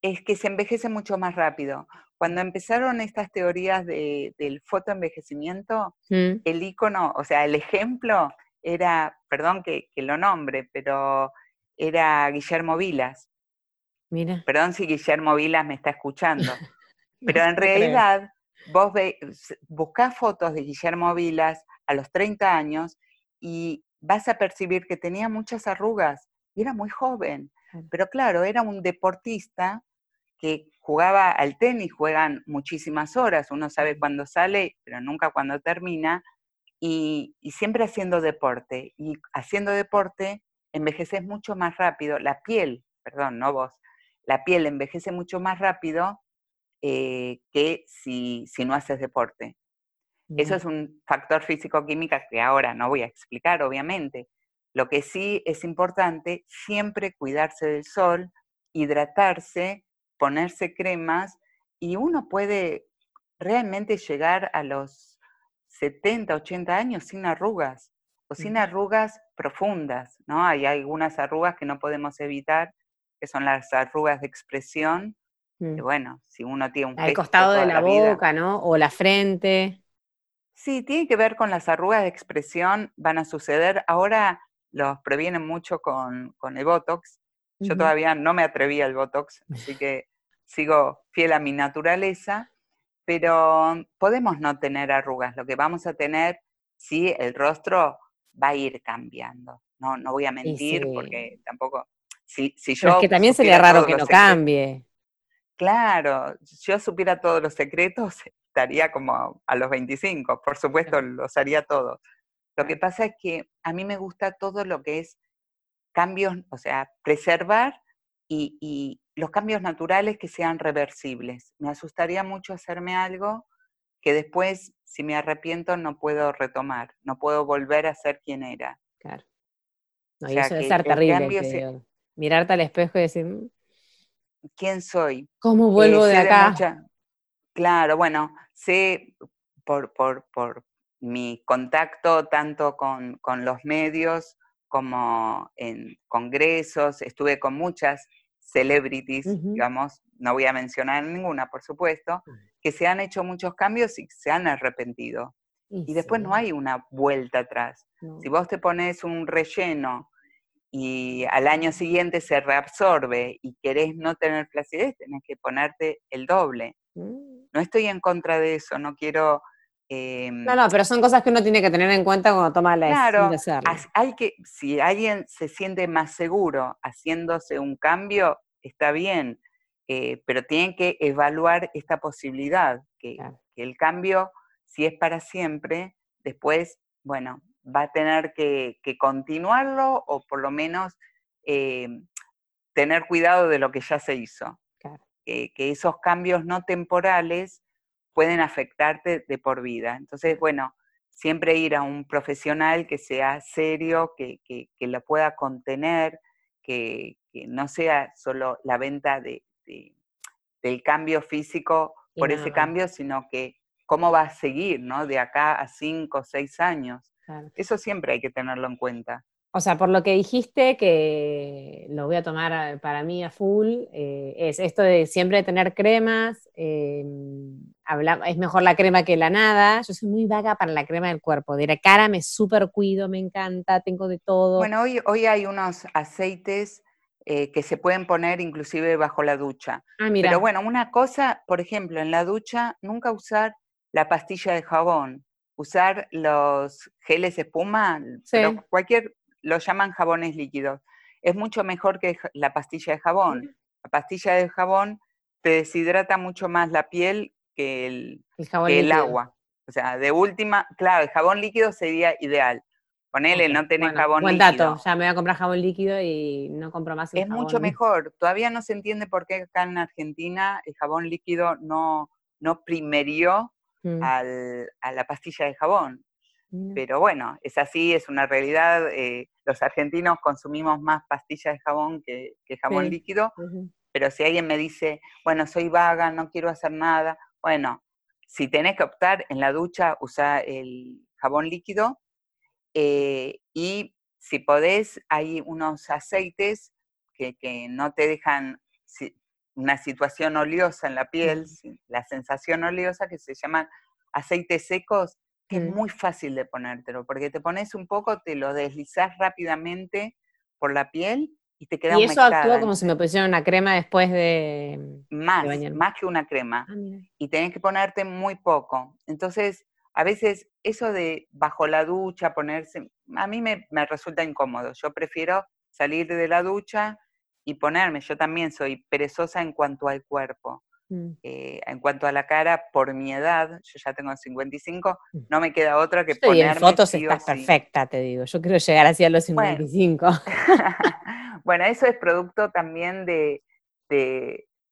S2: es que se envejece mucho más rápido. Cuando empezaron estas teorías de- del fotoenvejecimiento,
S1: Mm.
S2: el icono, o sea, el ejemplo era, perdón que, que lo nombre, pero era Guillermo Vilas.
S1: Mira.
S2: Perdón si Guillermo Vilas me está escuchando, pero en realidad vos ve, buscás fotos de Guillermo Vilas a los 30 años y vas a percibir que tenía muchas arrugas y era muy joven. Pero claro, era un deportista que jugaba al tenis, juegan muchísimas horas, uno sabe cuándo sale, pero nunca cuándo termina, y, y siempre haciendo deporte. Y haciendo deporte envejeces mucho más rápido, la piel, perdón, no vos, la piel envejece mucho más rápido eh, que si, si no haces deporte. Eso es un factor físico-química que ahora no voy a explicar, obviamente. Lo que sí es importante, siempre cuidarse del sol, hidratarse, ponerse cremas, y uno puede realmente llegar a los 70, 80 años sin arrugas, o sin arrugas profundas, ¿no? Hay algunas arrugas que no podemos evitar, que son las arrugas de expresión,
S1: Mm.
S2: que bueno, si uno tiene un
S1: Al costado de la
S2: vida,
S1: boca, ¿no? O la frente.
S2: Sí, tiene que ver con las arrugas de expresión, van a suceder. Ahora los previenen mucho con, con el Botox. Yo todavía no me atreví al Botox, así que sigo fiel a mi naturaleza, pero podemos no tener arrugas. Lo que vamos a tener, sí, el rostro va a ir cambiando. No, no voy a mentir
S1: sí.
S2: porque tampoco, si, si
S1: Pero es
S2: yo
S1: que también sería raro que no
S2: secretos-
S1: cambie.
S2: Claro, si yo supiera todos los secretos, estaría como a los 25, por supuesto, los haría todos. Lo que pasa es que a mí me gusta todo lo que es cambios, o sea, preservar y, y los cambios naturales que sean reversibles. Me asustaría mucho hacerme algo que después, si me arrepiento, no puedo retomar, no puedo volver a ser quien era.
S1: Claro. No,
S2: O
S1: y
S2: sea,
S1: eso debe ser terrible,
S2: cambio se-.
S1: Mirarte al espejo y decir, "Mm,
S2: ¿Quién soy?
S1: ¿cómo
S2: Eh,
S1: vuelvo de
S2: sé
S1: acá?
S2: mucha- claro, bueno, sé por, por, por mi contacto tanto con, con los medios como en congresos, estuve con muchas celebrities,
S1: Ujú.
S2: digamos, no voy a mencionar ninguna, por supuesto, que se han hecho muchos cambios y se han arrepentido. Y después
S1: sí,
S2: no hay una vuelta atrás.
S1: no.
S2: Si vos te pones un relleno y al año siguiente se reabsorbe y querés no tener flacidez, tenés que ponerte el doble.
S1: Mm.
S2: No estoy en contra de eso, no quiero... em,
S1: No, no, pero son cosas que uno tiene que tener en cuenta cuando toma la decisión
S2: Claro,
S1: de hacerlo.
S2: as- hay que, si alguien se siente más seguro haciéndose un cambio, está bien, eh, pero tienen que evaluar esta posibilidad, que,
S1: Claro.
S2: que el cambio, si es para siempre, después, bueno, va a tener que, continuarlo o por lo menos eh, tener cuidado de lo que ya se hizo. que esos cambios no temporales pueden afectarte de por vida. Entonces, bueno, siempre ir a un profesional que sea serio, que, lo pueda contener, que, no sea solo la venta de, del cambio físico por ese cambio, sino que cómo va a seguir, ¿no? De acá a cinco o seis años. Eso siempre hay que tenerlo en cuenta.
S1: O sea, por lo que dijiste, que lo voy a tomar para mí a full, eh, es esto de siempre tener cremas, em, es mejor la crema que la nada. Yo soy muy vaga para la crema del cuerpo. De la cara me súper cuido, me encanta, tengo de todo.
S2: Bueno, hoy, hoy hay unos aceites eh, que se pueden poner inclusive bajo la ducha. Ah, mira. Pero bueno, una cosa, por ejemplo, en la ducha, nunca usar la pastilla de jabón. Usar los geles espuma, pero cualquier lo llaman jabones líquidos. Es mucho mejor que la pastilla de jabón. La pastilla de jabón te deshidrata mucho más la piel que el, el, agua. O sea, de última, claro, el jabón líquido sería ideal. Ponele, no tenés jabón
S1: buen líquido. Buen dato, ya me voy a comprar jabón líquido y no compro más
S2: el Es mucho mejor. Todavía no se entiende por qué acá en Argentina el jabón líquido no, no primerió mm. a la pastilla de jabón. Pero bueno, es así, es una realidad. Eh, los argentinos consumimos más pastillas de jabón que, jabón líquido, pero si alguien me dice, bueno, soy vaga, no quiero hacer nada, bueno, si tenés que optar en la ducha, usa el jabón líquido eh, y si podés, hay unos aceites que, no te dejan una situación oleosa en la piel, la sensación oleosa, que se llaman aceites secos, que es muy fácil de ponértelo, porque te pones un poco, te lo deslizás rápidamente por la piel y te queda
S1: Y eso actúa como si me pusiera una crema después de.
S2: Más, más que una crema. Ah, y tenés que ponerte muy poco. Entonces, a veces eso de bajo la ducha ponerse, a mí me, me resulta incómodo. Yo prefiero salir de la ducha y ponerme. Yo también soy perezosa en cuanto al cuerpo. Mm. Eh, en cuanto a la cara, por mi edad, yo ya tengo 55, mm. no me queda otra que ponerme.
S1: en fotos estás perfecta, te digo. Yo quiero llegar así a los 55.
S2: Bueno, eso es producto también de,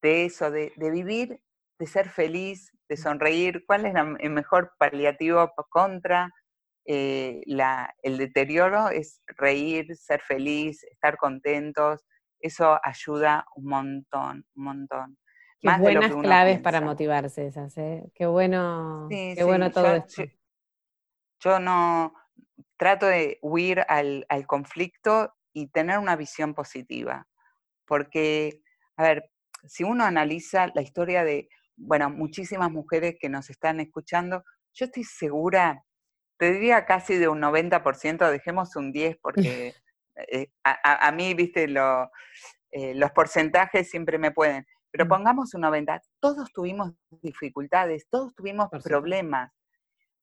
S2: eso, de, vivir, de ser feliz, de mm. sonreír. ¿Cuál es el mejor paliativo contra eh, el deterioro? Es reír, ser feliz, estar contentos. Eso ayuda un montón, un montón.
S1: Qué buenas claves para motivarse esas, ¿eh? Qué bueno, qué bueno todo esto.
S2: Yo, no trato de huir al, conflicto y tener una visión positiva. Porque, a ver, si uno analiza la historia de, bueno, muchísimas mujeres que nos están escuchando, yo estoy segura, te diría casi de un 90%, dejemos un 10 porque eh, a, mí, viste, lo, eh, los porcentajes siempre me pueden pero pongamos una venta, todos tuvimos dificultades, todos tuvimos problemas,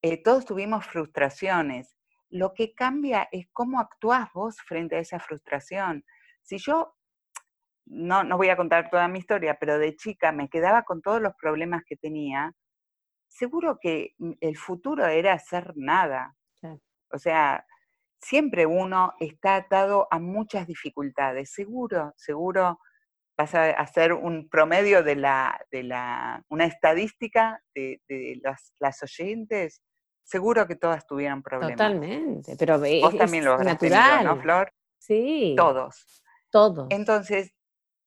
S2: eh, todos tuvimos frustraciones. Lo que cambia es cómo actúas vos frente a esa frustración. Si yo, no, no voy a contar toda mi historia, pero de chica me quedaba con todos los problemas que tenía, seguro que mm, el futuro era hacer nada. O sea, siempre uno está atado a muchas dificultades, seguro, seguro vas a hacer un promedio de la, de la una estadística de, las, oyentes, seguro que todas tuvieron problemas.
S1: Totalmente, pero
S2: vos también lo habrás natural. ¿no, Flor?
S1: Sí.
S2: Todos.
S1: Todos.
S2: Entonces,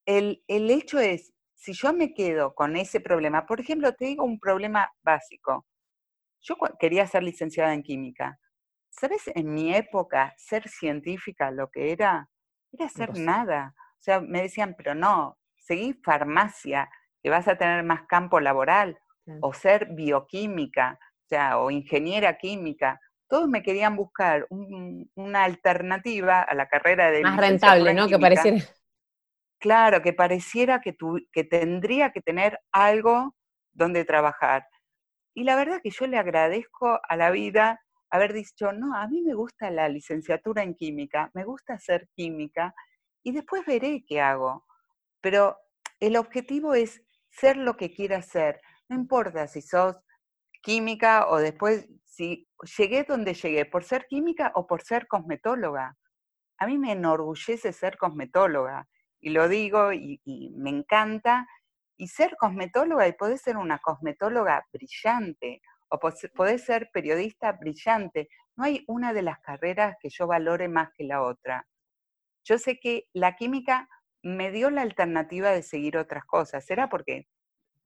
S2: el, el hecho es, si yo me quedo con ese problema, por ejemplo, te digo un problema básico. Yo quería ser licenciada en química. ¿Sabes en mi época ser científica lo que era? Era hacer nada. O sea, me decían, pero no, seguí farmacia, que vas a tener más campo laboral, o ser bioquímica, o sea, o ingeniera química. Todos me querían buscar una alternativa a la carrera de...
S1: Más rentable, ¿no? que pareciera...
S2: Claro, que pareciera que, que tendría que tener algo donde trabajar. Y la verdad que yo le agradezco a la vida haber dicho, no, a mí me gusta la licenciatura en química, me gusta hacer química, y después veré qué hago. Pero el objetivo es ser lo que quieras ser. No importa si sos química o después si llegué donde llegué, por ser química o por ser cosmetóloga. A mí me enorgullece ser cosmetóloga y lo digo y, me encanta. Y ser cosmetóloga y poder ser una cosmetóloga brillante o poder ser periodista brillante. No hay una de las carreras que yo valore más que la otra. Yo sé que la química me dio la alternativa de seguir otras cosas. Era porque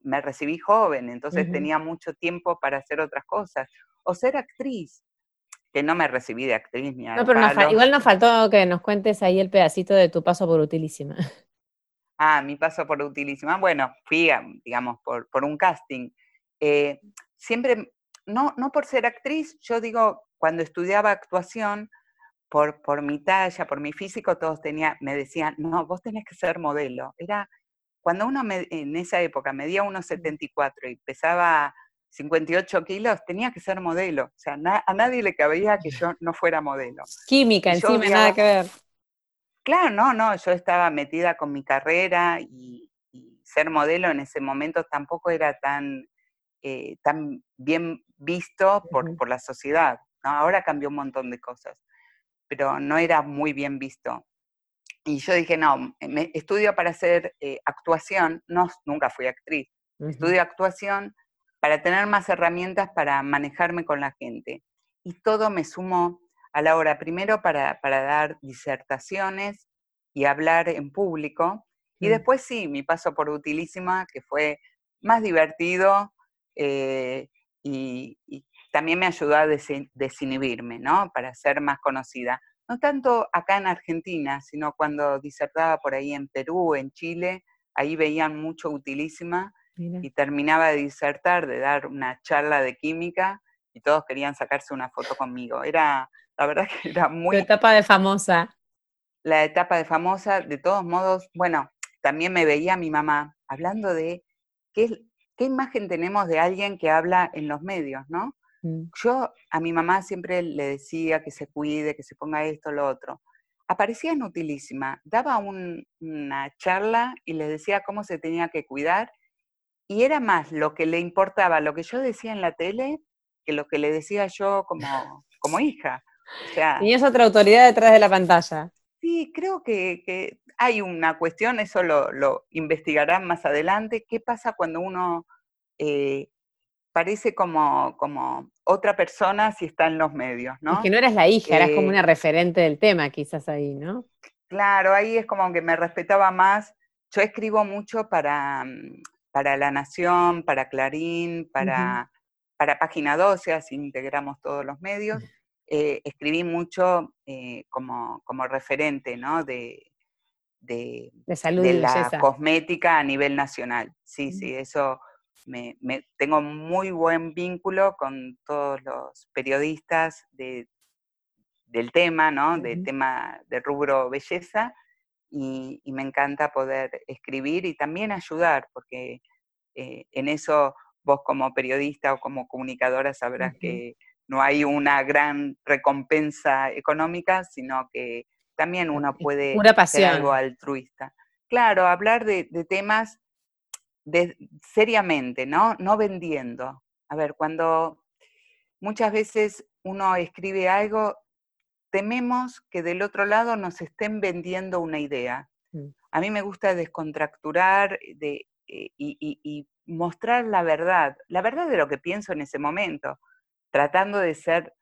S2: me recibí joven, entonces tenía mucho tiempo para hacer otras cosas. O ser actriz, que no me recibí de actriz ni
S1: No, pero igual nos faltó que nos cuentes ahí el pedacito de tu paso por Utilísima.
S2: Ah, mi paso por Utilísima. Bueno, fui, digamos, por, por un casting. Eh, siempre, no, no por ser actriz, yo digo, cuando estudiaba actuación, por, por mi talla, por mi físico, todos tenía, me decían, no, vos tenés que ser modelo. Era, cuando uno en esa época medía unos 74 y pesaba 58 kilos, tenía que ser modelo. O sea, a nadie le cabía que yo no fuera modelo.
S1: Química encima, nada que ver.
S2: Claro, no, no, yo estaba metida con mi carrera y, ser modelo en ese momento tampoco era tan, eh, tan bien visto por, por la sociedad. Ahora cambió un montón de cosas, pero no era muy bien visto. Y yo dije, no, me, estudio para hacer eh, actuación, no, nunca fui actriz, estudio actuación para tener más herramientas para manejarme con la gente. Y todo me sumó a la hora, primero para, dar disertaciones y hablar en público, y mm. después sí, mi paso por Utilísima, que fue más divertido eh, y, también me ayudó a desinhibirme, ¿no? Para ser más conocida. No tanto acá en Argentina, sino cuando disertaba por ahí en Perú, en Chile, ahí veían mucho Utilísima y terminaba de disertar, de dar una charla de química y todos querían sacarse una foto conmigo. Era, la verdad que era muy...
S1: La etapa de famosa.
S2: La etapa de famosa, de todos modos, bueno, también me veía mi mamá hablando de qué, qué imagen tenemos de alguien que habla en los medios, ¿no? Mm. Yo a mi mamá siempre le decía que se cuide, que se ponga esto, lo otro. Aparecía en Utilísima, daba una charla y le decía cómo se tenía que cuidar y era más lo que le importaba, lo que yo decía en la tele, que lo que le decía yo como, como hija.
S1: O sea, Tenías otra autoridad detrás de la pantalla.
S2: Sí, creo que, hay una cuestión, eso lo, lo, investigarán más adelante, qué pasa cuando uno eh, parece como, como otra persona si está en los medios, ¿no?
S1: que no eras la hija, eras como una referente del tema quizás ahí, ¿no?
S2: Claro, ahí es como que me respetaba más. Yo escribo mucho para, mm, para La Nación, para Clarín, para, para Página 12, así integramos todos los medios. Eh, escribí mucho eh, como, como, referente ¿no? de, de,
S1: salud de
S2: la cosmética a nivel nacional. Sí, sí, eso me, tengo muy buen vínculo con todos los periodistas de, del tema, ¿no? Del tema de rubro belleza y, me encanta poder escribir y también ayudar, porque eh, en eso vos como periodista o como comunicadora sabrás que no hay una gran recompensa económica, sino que también uno puede hacer algo altruista. Claro, hablar de, temas seriamente, ¿no? No vendiendo. A ver, cuando muchas veces uno escribe algo, tememos que del otro lado nos estén vendiendo una idea. Mm. A mí me gusta descontracturar de, eh, y, mostrar la verdad, la verdad de lo que pienso en ese momento, tratando de ser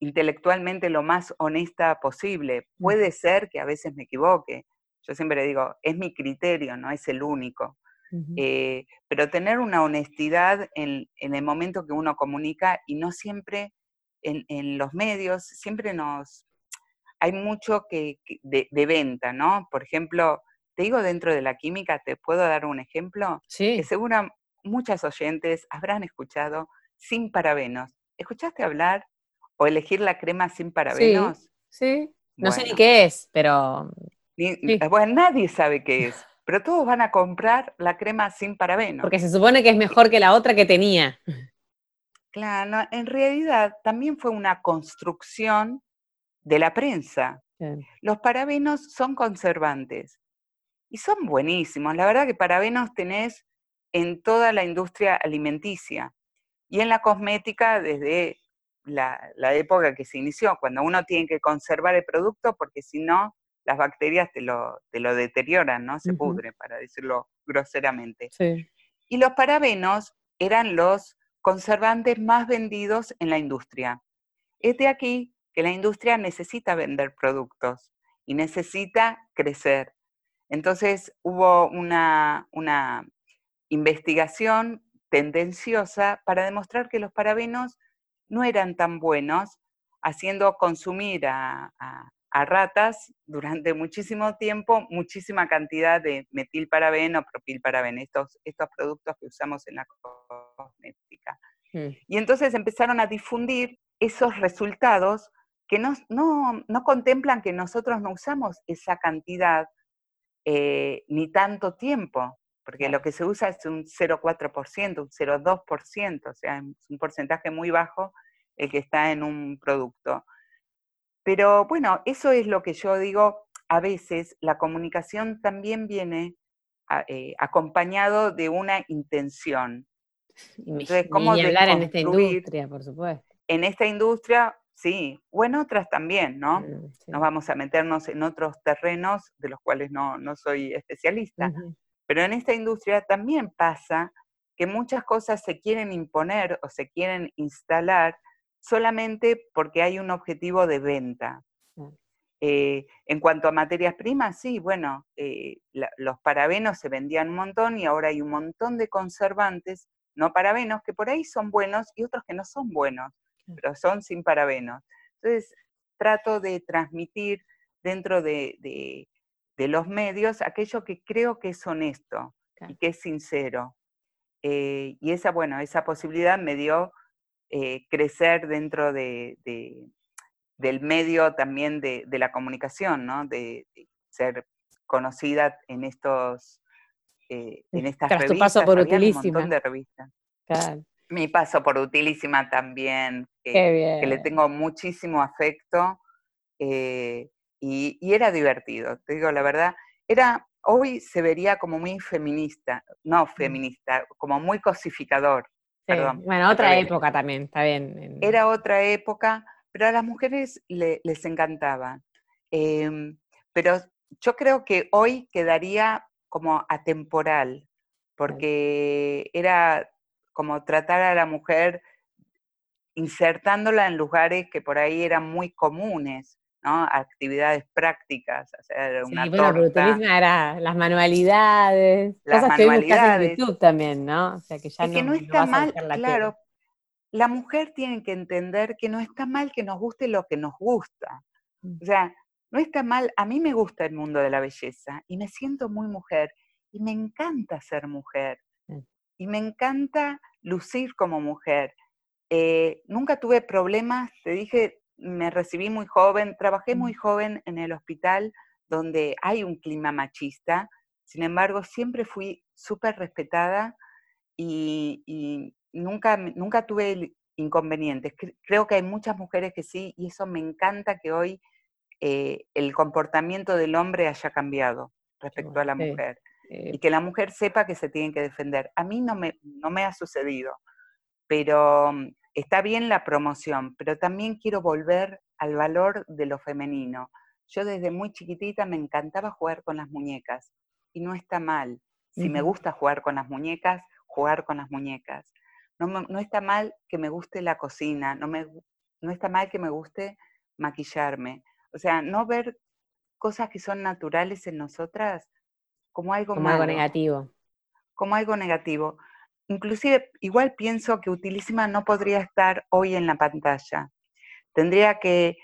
S2: intelectualmente lo más honesta posible. Puede ser que a veces me equivoque. Yo siempre digo, es mi criterio, no es el único. Eh, pero tener una honestidad en, el momento que uno comunica y no siempre en los medios, siempre nos, hay mucho que, de, venta, ¿no? Por ejemplo, te digo dentro de la química, te puedo dar un ejemplo,
S1: sí.
S2: que seguro muchas oyentes habrán escuchado sin parabenos. ¿Escuchaste hablar o elegir la crema sin parabenos?
S1: Sí, no sé ni qué es, pero...
S2: Bueno, nadie sabe qué es, pero todos van a comprar la crema sin parabenos.
S1: Porque se supone que es mejor que la otra que tenía.
S2: Claro, en realidad también fue una construcción de la prensa. Los parabenos son conservantes y son buenísimos. La verdad que parabenos tenés en toda la industria alimenticia y en la cosmética desde la, época que se inició, cuando uno tiene que conservar el producto porque si no, las bacterias te lo, te lo deterioran, ¿no? Se pudre, para decirlo groseramente. Y los parabenos eran los conservantes más vendidos en la industria. Es de aquí que la industria necesita vender productos y necesita crecer. Entonces hubo una, una investigación tendenciosa para demostrar que los parabenos no eran tan buenos, haciendo consumir a, ratas durante muchísimo tiempo muchísima cantidad de metilparabeno, propilparabeno, estos, estos productos que usamos en la cosmética. Mm. Y entonces empezaron a difundir esos resultados que no, no, contemplan que nosotros no usamos esa cantidad eh, ni tanto tiempo porque lo que se usa es un 0,4%, un 0,2%, o sea, es un porcentaje muy bajo el que está en un producto. Pero bueno, eso es lo que yo digo, a veces la comunicación también viene eh, acompañado de una intención.
S1: Entonces, ¿cómo hablar en esta industria, por supuesto?
S2: En esta industria, sí, o en otras también, ¿no? Mm, Nos vamos a meternos en otros terrenos de los cuales no, soy especialista. Pero en esta industria también pasa que muchas cosas se quieren imponer o se quieren instalar solamente porque hay un objetivo de venta. Eh, en cuanto a materias primas, sí, bueno, eh, los parabenos se vendían un montón y ahora hay un montón de conservantes no parabenos que por ahí son buenos y otros que no son buenos, pero son sin parabenos. Entonces, trato de transmitir dentro de, de los medios aquello que creo que es honesto y que es sincero. Eh, y esa, bueno, esa posibilidad me dio eh, crecer dentro de, del medio también de, la comunicación, ¿no? De, ser conocida en estos eh, en estas revistas. Tu paso por Utilísima. Un montón de revistas. Mi paso por Utilísima también, que le tengo muchísimo afecto. Y, era divertido, te digo la verdad. Era, hoy se vería como muy feminista, no feminista, como muy cosificador.
S1: perdón, bueno, otra época también, está bien.
S2: Era otra época, pero a las mujeres les encantaba. Em, pero yo creo que hoy quedaría como atemporal, porque era como tratar a la mujer insertándola en lugares que por ahí eran muy comunes. Actividades prácticas, hacer una
S1: era las manualidades, las cosas manualidades. que en YouTube también, ¿no?
S2: O sea, que ya no, está mal, claro. La mujer tiene que entender que no está mal que nos guste lo que nos gusta. Mm. O sea, no está mal, a mí me gusta el mundo de la belleza y me siento muy mujer y me encanta ser mujer mm. y me encanta lucir como mujer. Eh, nunca tuve problemas, te dije, me recibí muy joven, trabajé muy joven en el hospital donde hay un clima machista, sin embargo siempre fui súper respetada y, nunca, nunca tuve inconvenientes. Creo que hay muchas mujeres que sí y eso me encanta que hoy eh, el comportamiento del hombre haya cambiado respecto a la mujer y que la mujer sepa que se tiene que defender. A mí no me, no me ha sucedido, pero mm, está bien la promoción, pero también quiero volver al valor de lo femenino. Yo desde muy chiquitita me encantaba jugar con las muñecas y no está mal. Si me gusta jugar con las muñecas, jugar con las muñecas. No, está mal que me guste la cocina, no, me, no está mal que me guste maquillarme. O sea, no ver cosas que son naturales en nosotras como algo
S1: como algo negativo.
S2: Como algo negativo. Inclusive, igual pienso que Utilísima no podría estar hoy en la pantalla. Tendría que,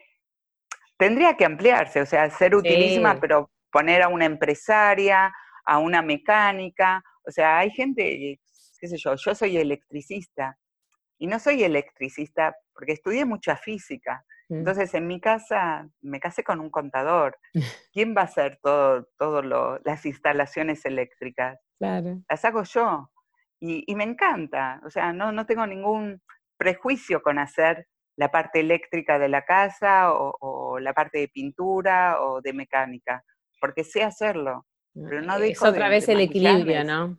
S2: tendría que ampliarse, o sea, ser Utilísima, pero poner a una empresaria, a una mecánica. O sea, hay gente, qué sé yo, yo soy electricista y no soy electricista porque estudié mucha física. Mm. Entonces, en mi casa me casé con un contador. ¿Quién va a hacer todo, todo las instalaciones eléctricas?
S1: Claro.
S2: Las hago yo. Y, me encanta, o sea, no, no tengo ningún prejuicio con hacer la parte eléctrica de la casa o, la parte de pintura o de mecánica, porque sé hacerlo. Pero no
S1: es otra vez el equilibrio, ¿no?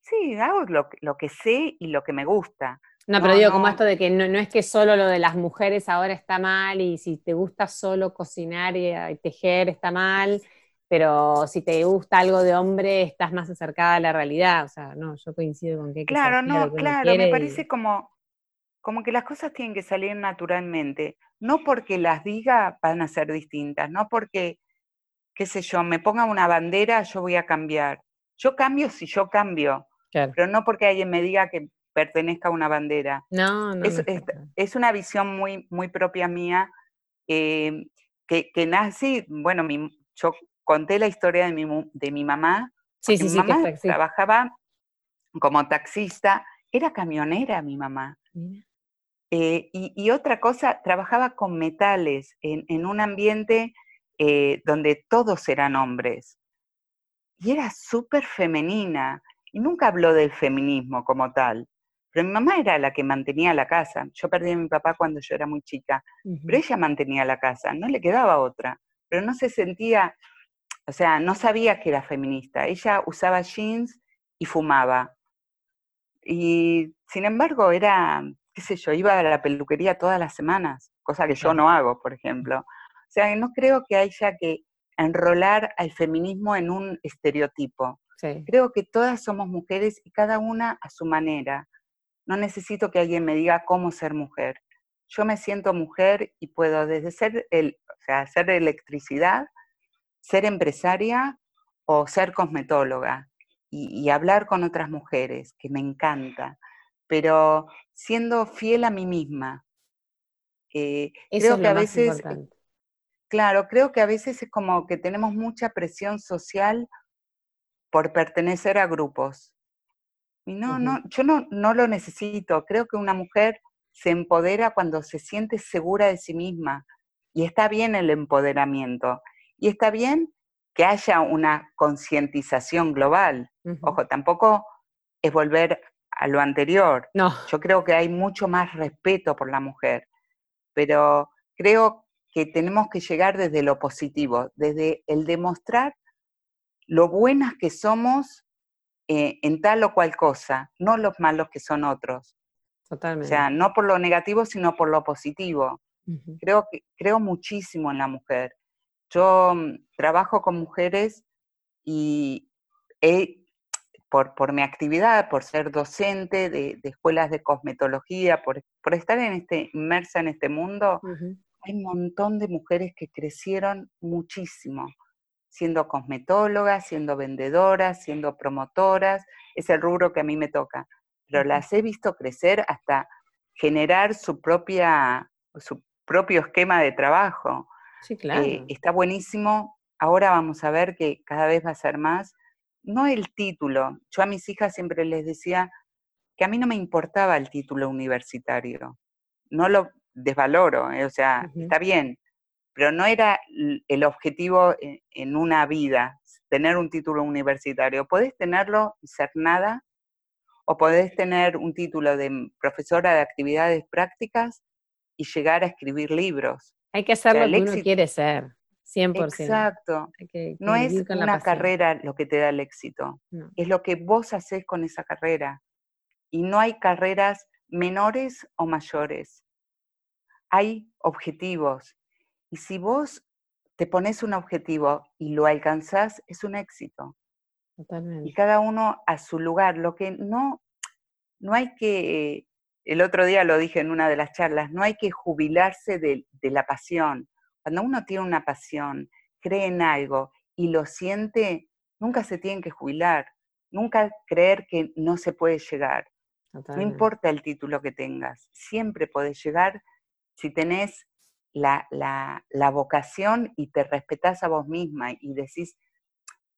S2: Sí, hago lo, lo que sé y lo que me gusta.
S1: No, pero digo, como esto de que no, es que solo lo de las mujeres ahora está mal y si te gusta solo cocinar y, tejer está mal, pero si te gusta algo de hombre estás más acercada a la realidad. O sea, no, yo coincido con que...
S2: claro, no, claro, me parece como, como que las cosas tienen que salir naturalmente. No porque las diga van a ser distintas, no porque, qué sé yo, me ponga una bandera, yo voy a cambiar. Yo cambio si yo cambio, pero no porque alguien me diga que pertenezca a una bandera.
S1: No, no.
S2: Es, una visión muy, muy propia mía, eh, que, que, nace, bueno, mi, yo conté la historia de mi, de mi mamá.
S1: Sí, sí,
S2: mi
S1: sí,
S2: mamá trabajaba como taxista, era camionera mi mamá. Eh, y, otra cosa, trabajaba con metales en, un ambiente eh, donde todos eran hombres. Y era súper femenina. Y nunca habló del feminismo como tal. Pero mi mamá era la que mantenía la casa. Yo perdí a mi papá cuando yo era muy chica, pero ella mantenía la casa, no le quedaba otra. Pero no se sentía, o sea, no sabía que era feminista. Ella usaba jeans y fumaba. Y sin embargo, era, qué sé yo, iba a la peluquería todas las semanas, cosa que yo no hago, por ejemplo. O sea, no creo que haya que enrolar al feminismo en un estereotipo. Creo que todas somos mujeres y cada una a su manera. No necesito que alguien me diga cómo ser mujer. Yo me siento mujer y puedo desde ser, el, o sea, hacer electricidad, ser empresaria o ser cosmetóloga y, hablar con otras mujeres, que me encanta, pero siendo fiel a mí misma.
S1: Eh, creo que a veces,
S2: claro, creo que a veces es como que tenemos mucha presión social por pertenecer a grupos. Y no, no, yo no, no lo necesito. Creo que una mujer se empodera cuando se siente segura de sí misma. Y está bien el empoderamiento. Y está bien que haya una concientización global. Ojo, tampoco es volver a lo anterior.
S1: No.
S2: Yo creo que hay mucho más respeto por la mujer. Pero creo que tenemos que llegar desde lo positivo, desde el demostrar lo buenas que somos eh, en tal o cual cosa, no los malos que son otros.
S1: Totalmente.
S2: O sea, no por lo negativo, sino por lo positivo. creo, que, creo muchísimo en la mujer. Yo mm, trabajo con mujeres y por, por, mi actividad, por ser docente de, escuelas de cosmetología, por, por, estar en este, inmersa en este mundo, hay un montón de mujeres que crecieron muchísimo siendo cosmetólogas, siendo vendedoras, siendo promotoras, es el rubro que a mí me toca, pero las he visto crecer hasta generar su, propia, su propio esquema de trabajo.
S1: Sí, eh,
S2: está buenísimo. Ahora vamos a ver que cada vez va a ser más. No el título. Yo a mis hijas siempre les decía que a mí no me importaba el título universitario. No lo desvaloro, eh, o sea, está bien, pero no era el objetivo en una vida, tener un título universitario. Podés tenerlo y ser nada, o podés tener un título de profesora de actividades prácticas y llegar a escribir libros.
S1: Hay que hacer lo que uno quiere ser, 100%.
S2: Exacto. no es una carrera lo que te da el éxito, es lo que vos haces con esa carrera. Y no hay carreras menores o mayores. Hay objetivos y si vos te pones un objetivo y lo alcanzás, es un éxito.
S1: Totalmente.
S2: Y cada uno a su lugar. Lo que no, no hay que, el otro día lo dije en una de las charlas, no hay que jubilarse de, de la pasión. Cuando uno tiene una pasión, cree en algo y lo siente, nunca se tiene que jubilar. Nunca creer que no se puede llegar. No importa el título que tengas, siempre podés llegar si tenés la, vocación y te respetás a vos misma y decís,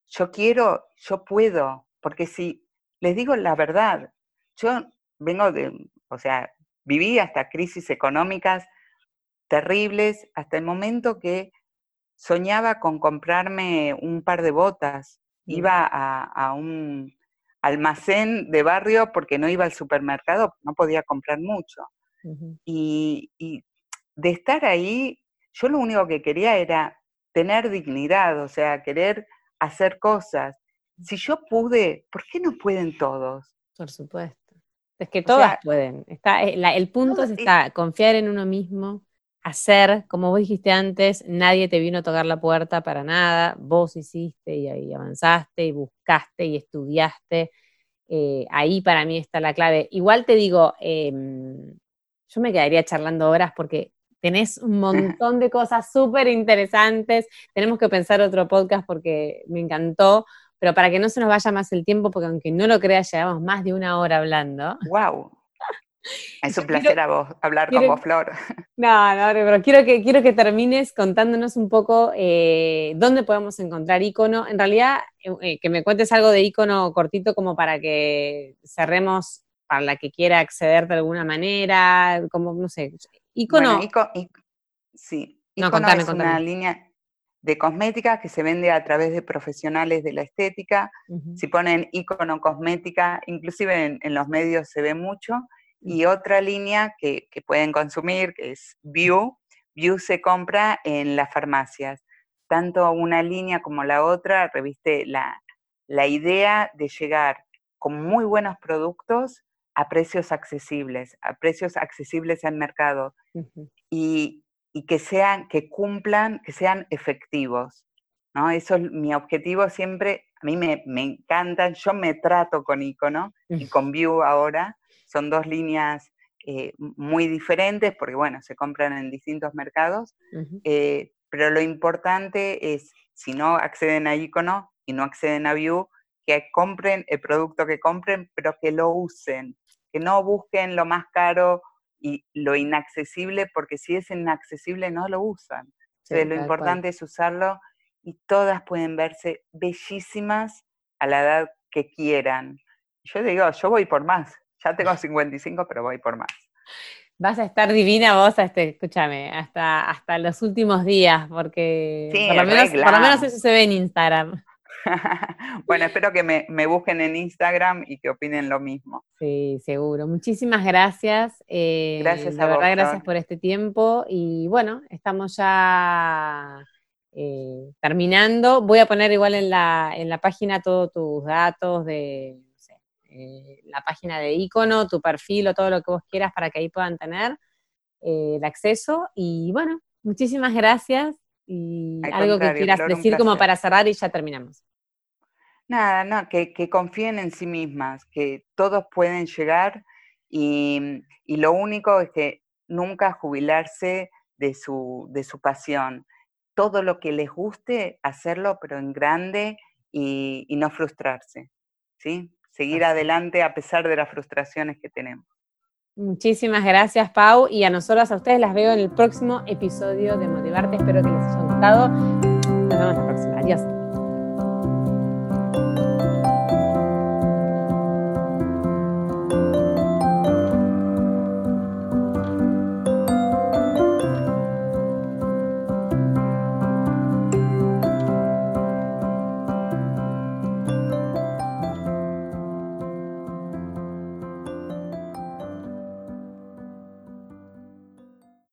S2: yo quiero, yo puedo, porque si les digo la verdad, yo vengo de, o sea, viví hasta crisis económicas terribles, hasta el momento que soñaba con comprarme un par de botas, iba a, un almacén de barrio porque no iba al supermercado, no podía comprar mucho. y, de estar ahí, yo lo único que quería era tener dignidad, o sea, querer hacer cosas. Si yo pude, ¿por qué no pueden todos?
S1: Por supuesto. Es que todas pueden. Está, eh, el punto es está, confiar en uno mismo, hacer, como vos dijiste antes, nadie te vino a tocar la puerta para nada, vos hiciste y avanzaste y buscaste y estudiaste. Eh, ahí para mí está la clave. Igual te digo, em, yo me quedaría charlando horas porque tenés un montón de cosas súper interesantes. Tenemos que pensar otro podcast porque me encantó, pero para que no se nos vaya más el tiempo, porque aunque no lo creas, llevamos más de una hora hablando.
S2: ¡Wow! Es un placer a vos, hablar con vos, Flor.
S1: No, no, pero quiero que, quiero que termines contándonos un poco eh, dónde podemos encontrar icono. En realidad, eh, eh, que me cuentes algo de icono cortito como para que cerremos para la que quiera acceder de alguna manera, como, no sé, icono.
S2: sí, icono es una línea de cosmética que se vende a través de profesionales de la estética. Si ponen icono cosmética, inclusive en, los medios se ve mucho. Y otra línea que, pueden consumir, que es View, View se compra en las farmacias. Tanto una línea como la otra reviste la, idea de llegar con muy buenos productos a precios accesibles, a precios accesibles al mercado. y, y que sean, que cumplan, que sean efectivos. ¿no? Eso es mi objetivo siempre. A mí me, me encantan, yo me trato con Icono y con View ahora. Son dos líneas eh, muy diferentes porque, bueno, se compran en distintos mercados. Eh, pero lo importante es, si no acceden a Icono y no acceden a View, que compren el producto que compren, pero que lo usen, que no busquen lo más caro y lo inaccesible, porque si es inaccesible no lo usan. lo importante es usarlo y todas pueden verse bellísimas a la edad que quieran. Yo digo, yo voy por más. Ya tengo 55, pero voy por más.
S1: Vas a estar divina vos, este, escúchame, hasta, hasta los últimos días, porque por, lo menos, por, lo menos, eso se ve en Instagram.
S2: bueno, espero que me, busquen en Instagram y que opinen lo mismo.
S1: Sí, seguro. Muchísimas gracias. Eh, gracias a la verdad, gracias por este tiempo. Y bueno, estamos ya eh, terminando. Voy a poner igual en la, en la página todos tus datos de eh, la página de icono, tu perfil o todo lo que vos quieras para que ahí puedan tener el acceso. Y bueno, muchísimas gracias y algo que quieras decir como para cerrar y ya terminamos.
S2: Nada, no, que, confíen en sí mismas, que todos pueden llegar y, lo único es que nunca jubilarse de su, de su pasión. Todo lo que les guste, hacerlo, pero en grande y, no frustrarse. ¿sí? Seguir adelante a pesar de las frustraciones que tenemos.
S1: Muchísimas gracias, Pau. Y a nosotras, a ustedes, las veo en el próximo episodio de Motivarte. Espero que les haya gustado. Nos vemos la próxima. Adiós.